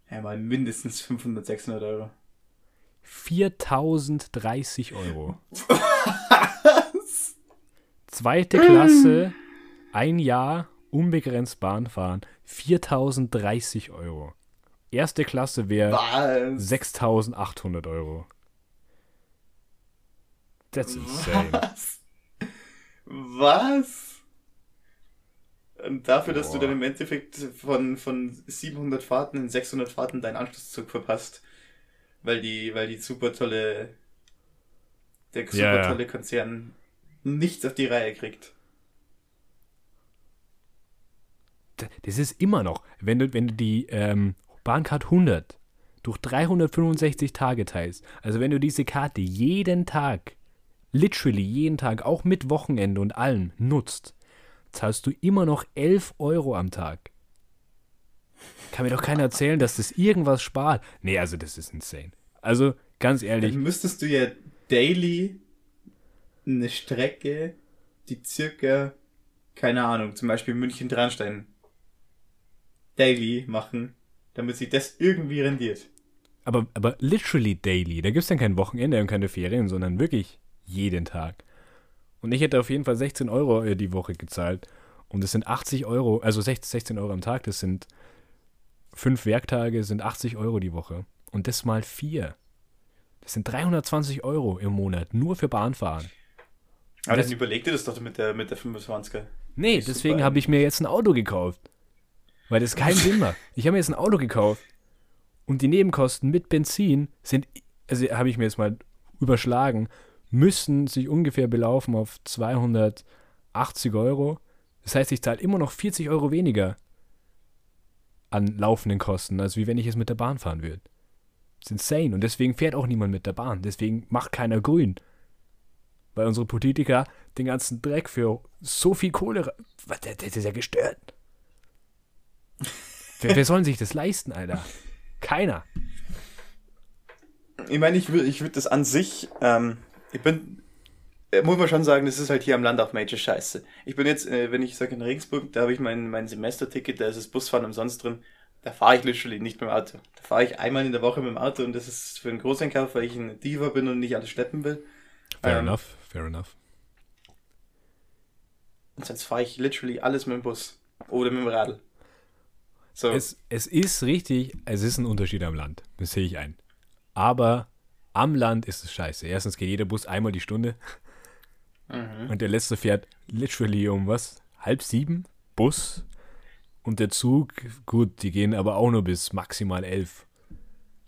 Ja, mal mindestens 500, 600 Euro. 4030 Euro. Zweite Klasse, ein Jahr, unbegrenzt Bahn fahren, 4030 Euro. Erste Klasse wäre Was? 6800 Euro. That's insane. Was? Was? Und dafür, dass du Boah. dann im Endeffekt von, von 700 Fahrten in 600 Fahrten deinen Anschlusszug verpasst. Weil die, weil die super tolle, der super ja. tolle Konzern nichts auf die Reihe kriegt. Das ist immer noch, wenn du, wenn du die ähm, Bahncard 100 durch 365 Tage teilst, also wenn du diese Karte jeden Tag, literally jeden Tag, auch mit Wochenende und allem nutzt, zahlst du immer noch 11 Euro am Tag. Kann mir doch keiner erzählen, dass das irgendwas spart. Nee, also das ist insane. Also, ganz ehrlich. Dann müsstest du ja daily eine Strecke, die circa, keine Ahnung, zum Beispiel München-Dranstein daily machen, damit sich das irgendwie rendiert. Aber, aber literally daily. Da gibt es dann kein Wochenende und keine Ferien, sondern wirklich jeden Tag. Und ich hätte auf jeden Fall 16 Euro äh, die Woche gezahlt. Und es sind 80 Euro, also 16 Euro am Tag, das sind fünf Werktage, sind 80 Euro die Woche. Und das mal vier. Das sind 320 Euro im Monat, nur für Bahnfahren. Aber das, dann überleg dir das doch mit der, mit der 25er. Nee, deswegen habe ich mir jetzt ein Auto gekauft. Weil das keinen Sinn macht. Ich habe mir jetzt ein Auto gekauft und die Nebenkosten mit Benzin sind, also habe ich mir jetzt mal überschlagen, müssen sich ungefähr belaufen auf 280 Euro. Das heißt, ich zahle immer noch 40 Euro weniger an laufenden Kosten, als wie wenn ich es mit der Bahn fahren würde. Das ist insane. Und deswegen fährt auch niemand mit der Bahn. Deswegen macht keiner grün. Weil unsere Politiker den ganzen Dreck für so viel Kohle. Das ist ja gestört. Wer, wer soll sich das leisten, Alter? Keiner. Ich meine, ich würde ich würd das an sich, ähm, ich bin, äh, muss man schon sagen, das ist halt hier am Land auch Major Scheiße. Ich bin jetzt, äh, wenn ich sage in Regensburg, da habe ich mein, mein Semesterticket, da ist das Busfahren umsonst drin. Da fahre ich literally nicht mit dem Auto. Da fahre ich einmal in der Woche mit dem Auto und das ist für einen Großeinkauf, weil ich ein Diva bin und nicht alles schleppen will. Fair ähm, enough, fair enough. Und sonst fahre ich literally alles mit dem Bus oder mit dem Radl. So. Es, es ist richtig, es ist ein Unterschied am Land. Das sehe ich ein. Aber am Land ist es scheiße. Erstens geht jeder Bus einmal die Stunde. Mhm. Und der letzte fährt literally um was? Halb sieben? Bus. Und der Zug, gut, die gehen aber auch nur bis maximal elf.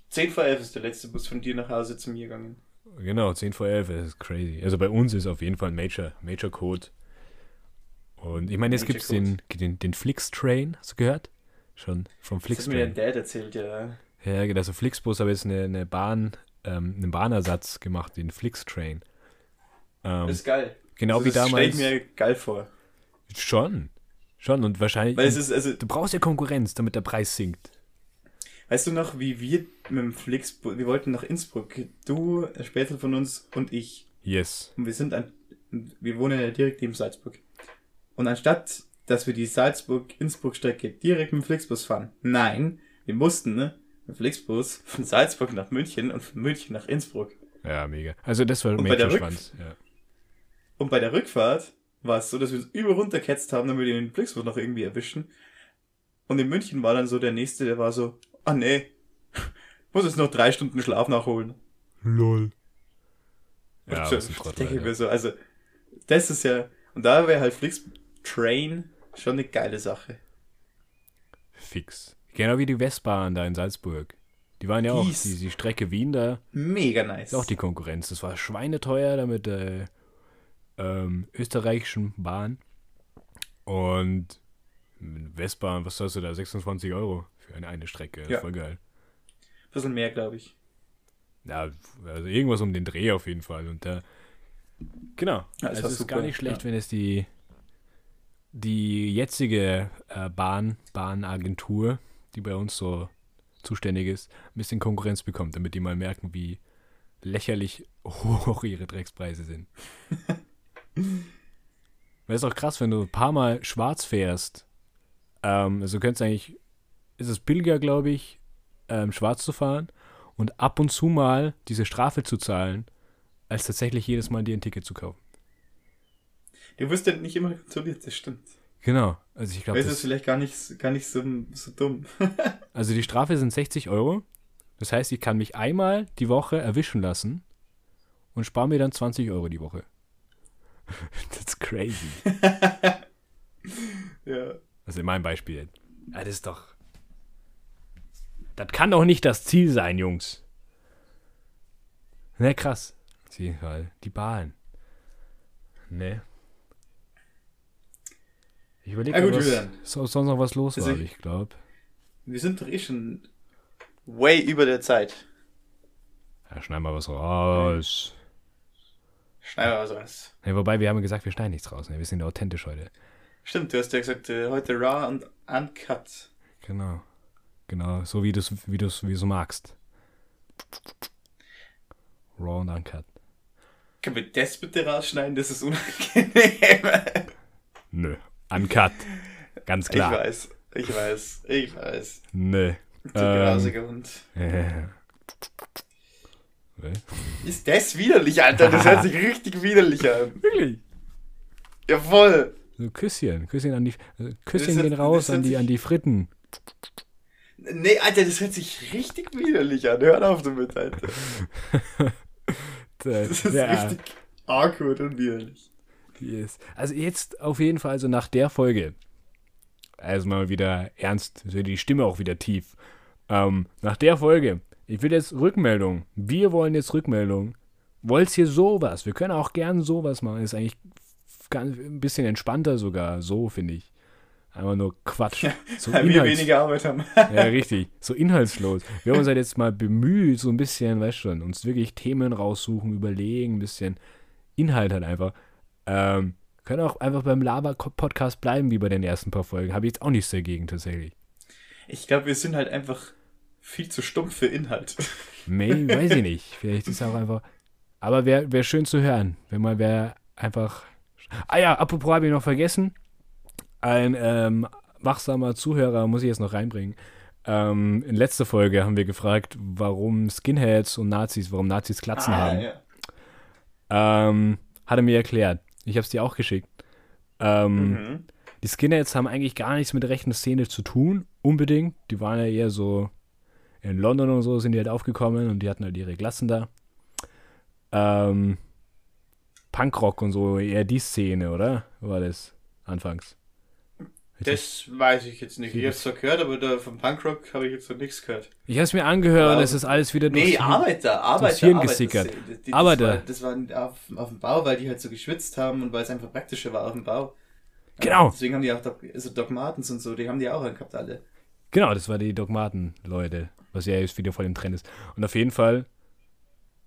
Zehn vor elf ist der letzte Bus von dir nach Hause zu mir gegangen. Genau, zehn vor elf, das ist crazy. Also bei uns ist auf jeden Fall ein Major, Major Code. Und ich meine, jetzt gibt es den, den, den Flix-Train, hast du gehört? Schon vom Flixbus. Das hat mir der Dad erzählt, ja. Ja, also Flixbus habe jetzt eine, eine Bahn, ähm, einen Bahnersatz gemacht, den Flixtrain. Ähm, das ist geil. Genau also wie damals. Das stelle ich mir geil vor. Schon. Schon und wahrscheinlich. Weil es ist, also, du brauchst ja Konkurrenz, damit der Preis sinkt. Weißt du noch, wie wir mit dem Flixbus, wir wollten nach Innsbruck, du, später von uns und ich. Yes. Und wir sind an, wir wohnen ja direkt neben Salzburg. Und anstatt dass wir die Salzburg-Innsbruck-Strecke direkt mit dem Flixbus fahren. Nein, wir mussten, ne? Mit dem Flixbus von Salzburg nach München und von München nach Innsbruck. Ja, mega. Also das war mega Schwanz, ja. Und bei der Rückfahrt war es so, dass wir uns über runterketzt haben, damit wir den Flixbus noch irgendwie erwischen. Und in München war dann so der nächste, der war so, ah nee, <laughs> muss jetzt noch drei Stunden Schlaf nachholen. Lol. Ja, so, denke ich mir so, also, das ist ja, und da wäre halt Flix Train Schon eine geile Sache. Fix. Genau wie die Westbahn da in Salzburg. Die waren ja auch, die, die Strecke Wien da. Mega nice. Ist auch die Konkurrenz. Das war schweineteuer da mit der ähm, österreichischen Bahn. Und Westbahn, was hast du da? 26 Euro für eine, eine Strecke. Ja. Voll geil. Bisschen mehr, glaube ich. Ja, also irgendwas um den Dreh auf jeden Fall. Und da. Genau. Ja, also es ist gar nicht schlecht, ja. wenn es die die jetzige äh, Bahn, Bahnagentur, die bei uns so zuständig ist, ein bisschen Konkurrenz bekommt, damit die mal merken, wie lächerlich hoch ihre Dreckspreise sind. <laughs> Weil es auch krass, wenn du ein paar Mal schwarz fährst. Ähm, also könntest eigentlich, ist es billiger, glaube ich, ähm, schwarz zu fahren und ab und zu mal diese Strafe zu zahlen, als tatsächlich jedes Mal dir ein Ticket zu kaufen. Du wirst ja nicht immer kontrolliert, das stimmt. Genau. Also ich glaube. Das ist vielleicht gar nicht, gar nicht so, so dumm. <laughs> also die Strafe sind 60 Euro. Das heißt, ich kann mich einmal die Woche erwischen lassen und spare mir dann 20 Euro die Woche. <laughs> That's crazy. <laughs> ja. Also in meinem Beispiel. Ja, das ist doch. Das kann doch nicht das Ziel sein, Jungs. Ne, krass. Die, die Bahn. Ne. Ich überlege, ja, was so, sonst noch was los also war, ich glaube. Wir sind doch eh schon way über der Zeit. Ja, schneiden wir was raus. Schneiden wir was raus. Ja, wobei, wir haben gesagt, wir schneiden nichts raus. Ne? Wir sind authentisch heute. Stimmt, du hast ja gesagt, äh, heute raw und uncut. Genau. Genau, so wie du es wie du's, wie du's magst. Raw und uncut. Können wir das bitte rausschneiden? Das ist unangenehm. Nö. Uncut. Ganz klar. Ich weiß, ich weiß, ich weiß. Nö. Du grausiger Hund. Äh. Ist das widerlich, Alter? Das hört sich richtig widerlich an. Wirklich? Jawoll. So Küsschen. Küsschen an die. Also Küsschen Das gehen hört- raus das an die, an die Fritten. Nee, Alter, das hört sich richtig widerlich an. Hör auf damit, Alter. <laughs> Das ist ja, richtig awkward und widerlich. Yes. Also jetzt auf jeden Fall, also nach der Folge. Also mal wieder ernst, die Stimme auch wieder tief. Ähm, nach der Folge, ich will jetzt Rückmeldung. Wir wollen jetzt Rückmeldung. Wollt ihr sowas? Wir können auch gern sowas machen. Ist eigentlich ganz, ein bisschen entspannter sogar, so finde ich. Einfach nur Quatsch. So Weil wir weniger Arbeit haben. Ja, richtig. So inhaltslos. Wir haben uns halt jetzt mal bemüht, so ein bisschen, weißt schon, uns wirklich Themen raussuchen, überlegen, ein bisschen Inhalt halt einfach. Ähm, können auch einfach beim Lava-Podcast bleiben, wie bei den ersten paar Folgen. Habe ich jetzt auch nichts dagegen, tatsächlich. Ich glaube, wir sind halt einfach viel zu stumpf für Inhalt. May, <laughs> weiß ich nicht. Vielleicht ist es auch einfach. Aber wäre wär schön zu hören, wenn mal wer einfach. Ah ja, apropos habe ich noch vergessen. Ein ähm, wachsamer Zuhörer muss ich jetzt noch reinbringen. Ähm, in letzter Folge haben wir gefragt, warum Skinheads und Nazis, warum Nazis Glatzen haben. Ah, ja. Ähm, hat er mir erklärt. Ich habe es dir auch geschickt. Ähm, Mhm. Die Skinheads haben eigentlich gar nichts mit der rechten Szene zu tun, unbedingt. Die waren ja eher so in London und so sind die halt aufgekommen und die hatten halt ihre Klassen da. Ähm, Punkrock und so, eher die Szene, oder? War das anfangs? Das weiß ich jetzt nicht. Ich hab's zwar gehört, aber da vom Punkrock habe ich jetzt noch nichts gehört. Ich habe es mir angehört es ist alles wieder Nee, durchs- Arbeiter, Arbeiter, Hirn Arbeiter. gesickert. Das, die- das Arbeiter. War, das war auf, auf dem Bau, weil die halt so geschwitzt haben und weil es einfach praktischer war auf dem Bau. Genau. Ja, deswegen haben die auch also Doc Martens und so, die haben die auch gehabt alle. Genau, das war die Dogmaten-Leute, was ja jetzt wieder voll im Trend ist. Und auf jeden Fall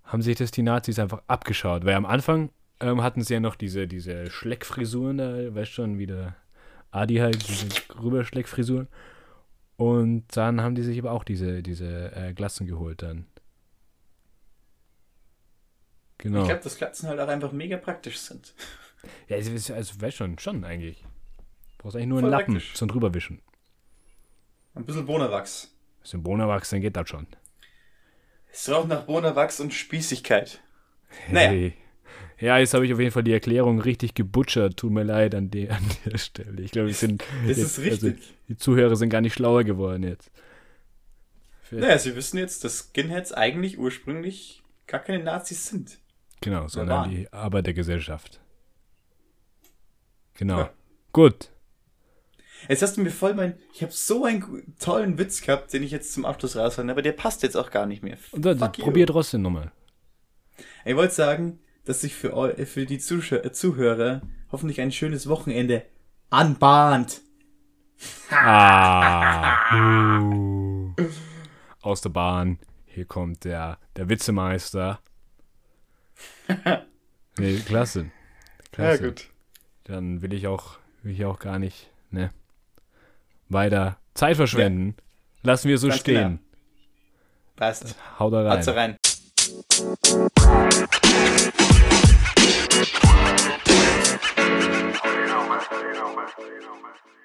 haben sich das die Nazis einfach abgeschaut, weil am Anfang ähm, hatten sie ja noch diese, diese Schleckfrisuren da, weißt schon, wie der Adi halt, diese Rüberschleckfrisuren. Und dann haben die sich aber auch diese, diese äh, Glatzen geholt dann. Genau. Ich glaube, dass Glatzen halt auch einfach mega praktisch sind. ja, also, also, weißt schon, schon eigentlich. Du brauchst eigentlich nur einen Voll Lappen praktisch. zum drüberwischen. Ein bisschen Bonawachs. Bisschen Bonawachs, dann geht das schon. Es raucht nach Bonawachs und Spießigkeit. Naja. Ja, jetzt habe ich auf jeden Fall die Erklärung richtig gebutschert. Tut mir leid an, de an der Stelle. Ich glaube, wir sind Das jetzt, ist richtig. Also, die Zuhörer sind gar nicht schlauer geworden jetzt. Für- Naja, sie wissen jetzt, dass Skinheads eigentlich ursprünglich gar keine Nazis sind. Genau, sondern die Arbeitergesellschaft. Genau. Ja. Gut. Jetzt hast du mir voll mein. Ich habe so einen tollen Witz gehabt, den ich jetzt zum Abschluss raushauen, aber der passt jetzt auch gar nicht mehr. Und dann probier trotzdem nochmal. Ich wollte sagen, dass sich für, eu für die Zuschau äh, Zuhörer hoffentlich ein schönes Wochenende anbahnt. Ah. <laughs> Uh. Aus der Bahn. Hier kommt der, der Witzemeister. <laughs> Nee, klasse. klasse. Dann will ich auch, will ich auch gar nicht, ne, weiter Zeit verschwenden. Lassen wir so Ganz stehen. Passt. Hau da rein. Also rein. You know, man. You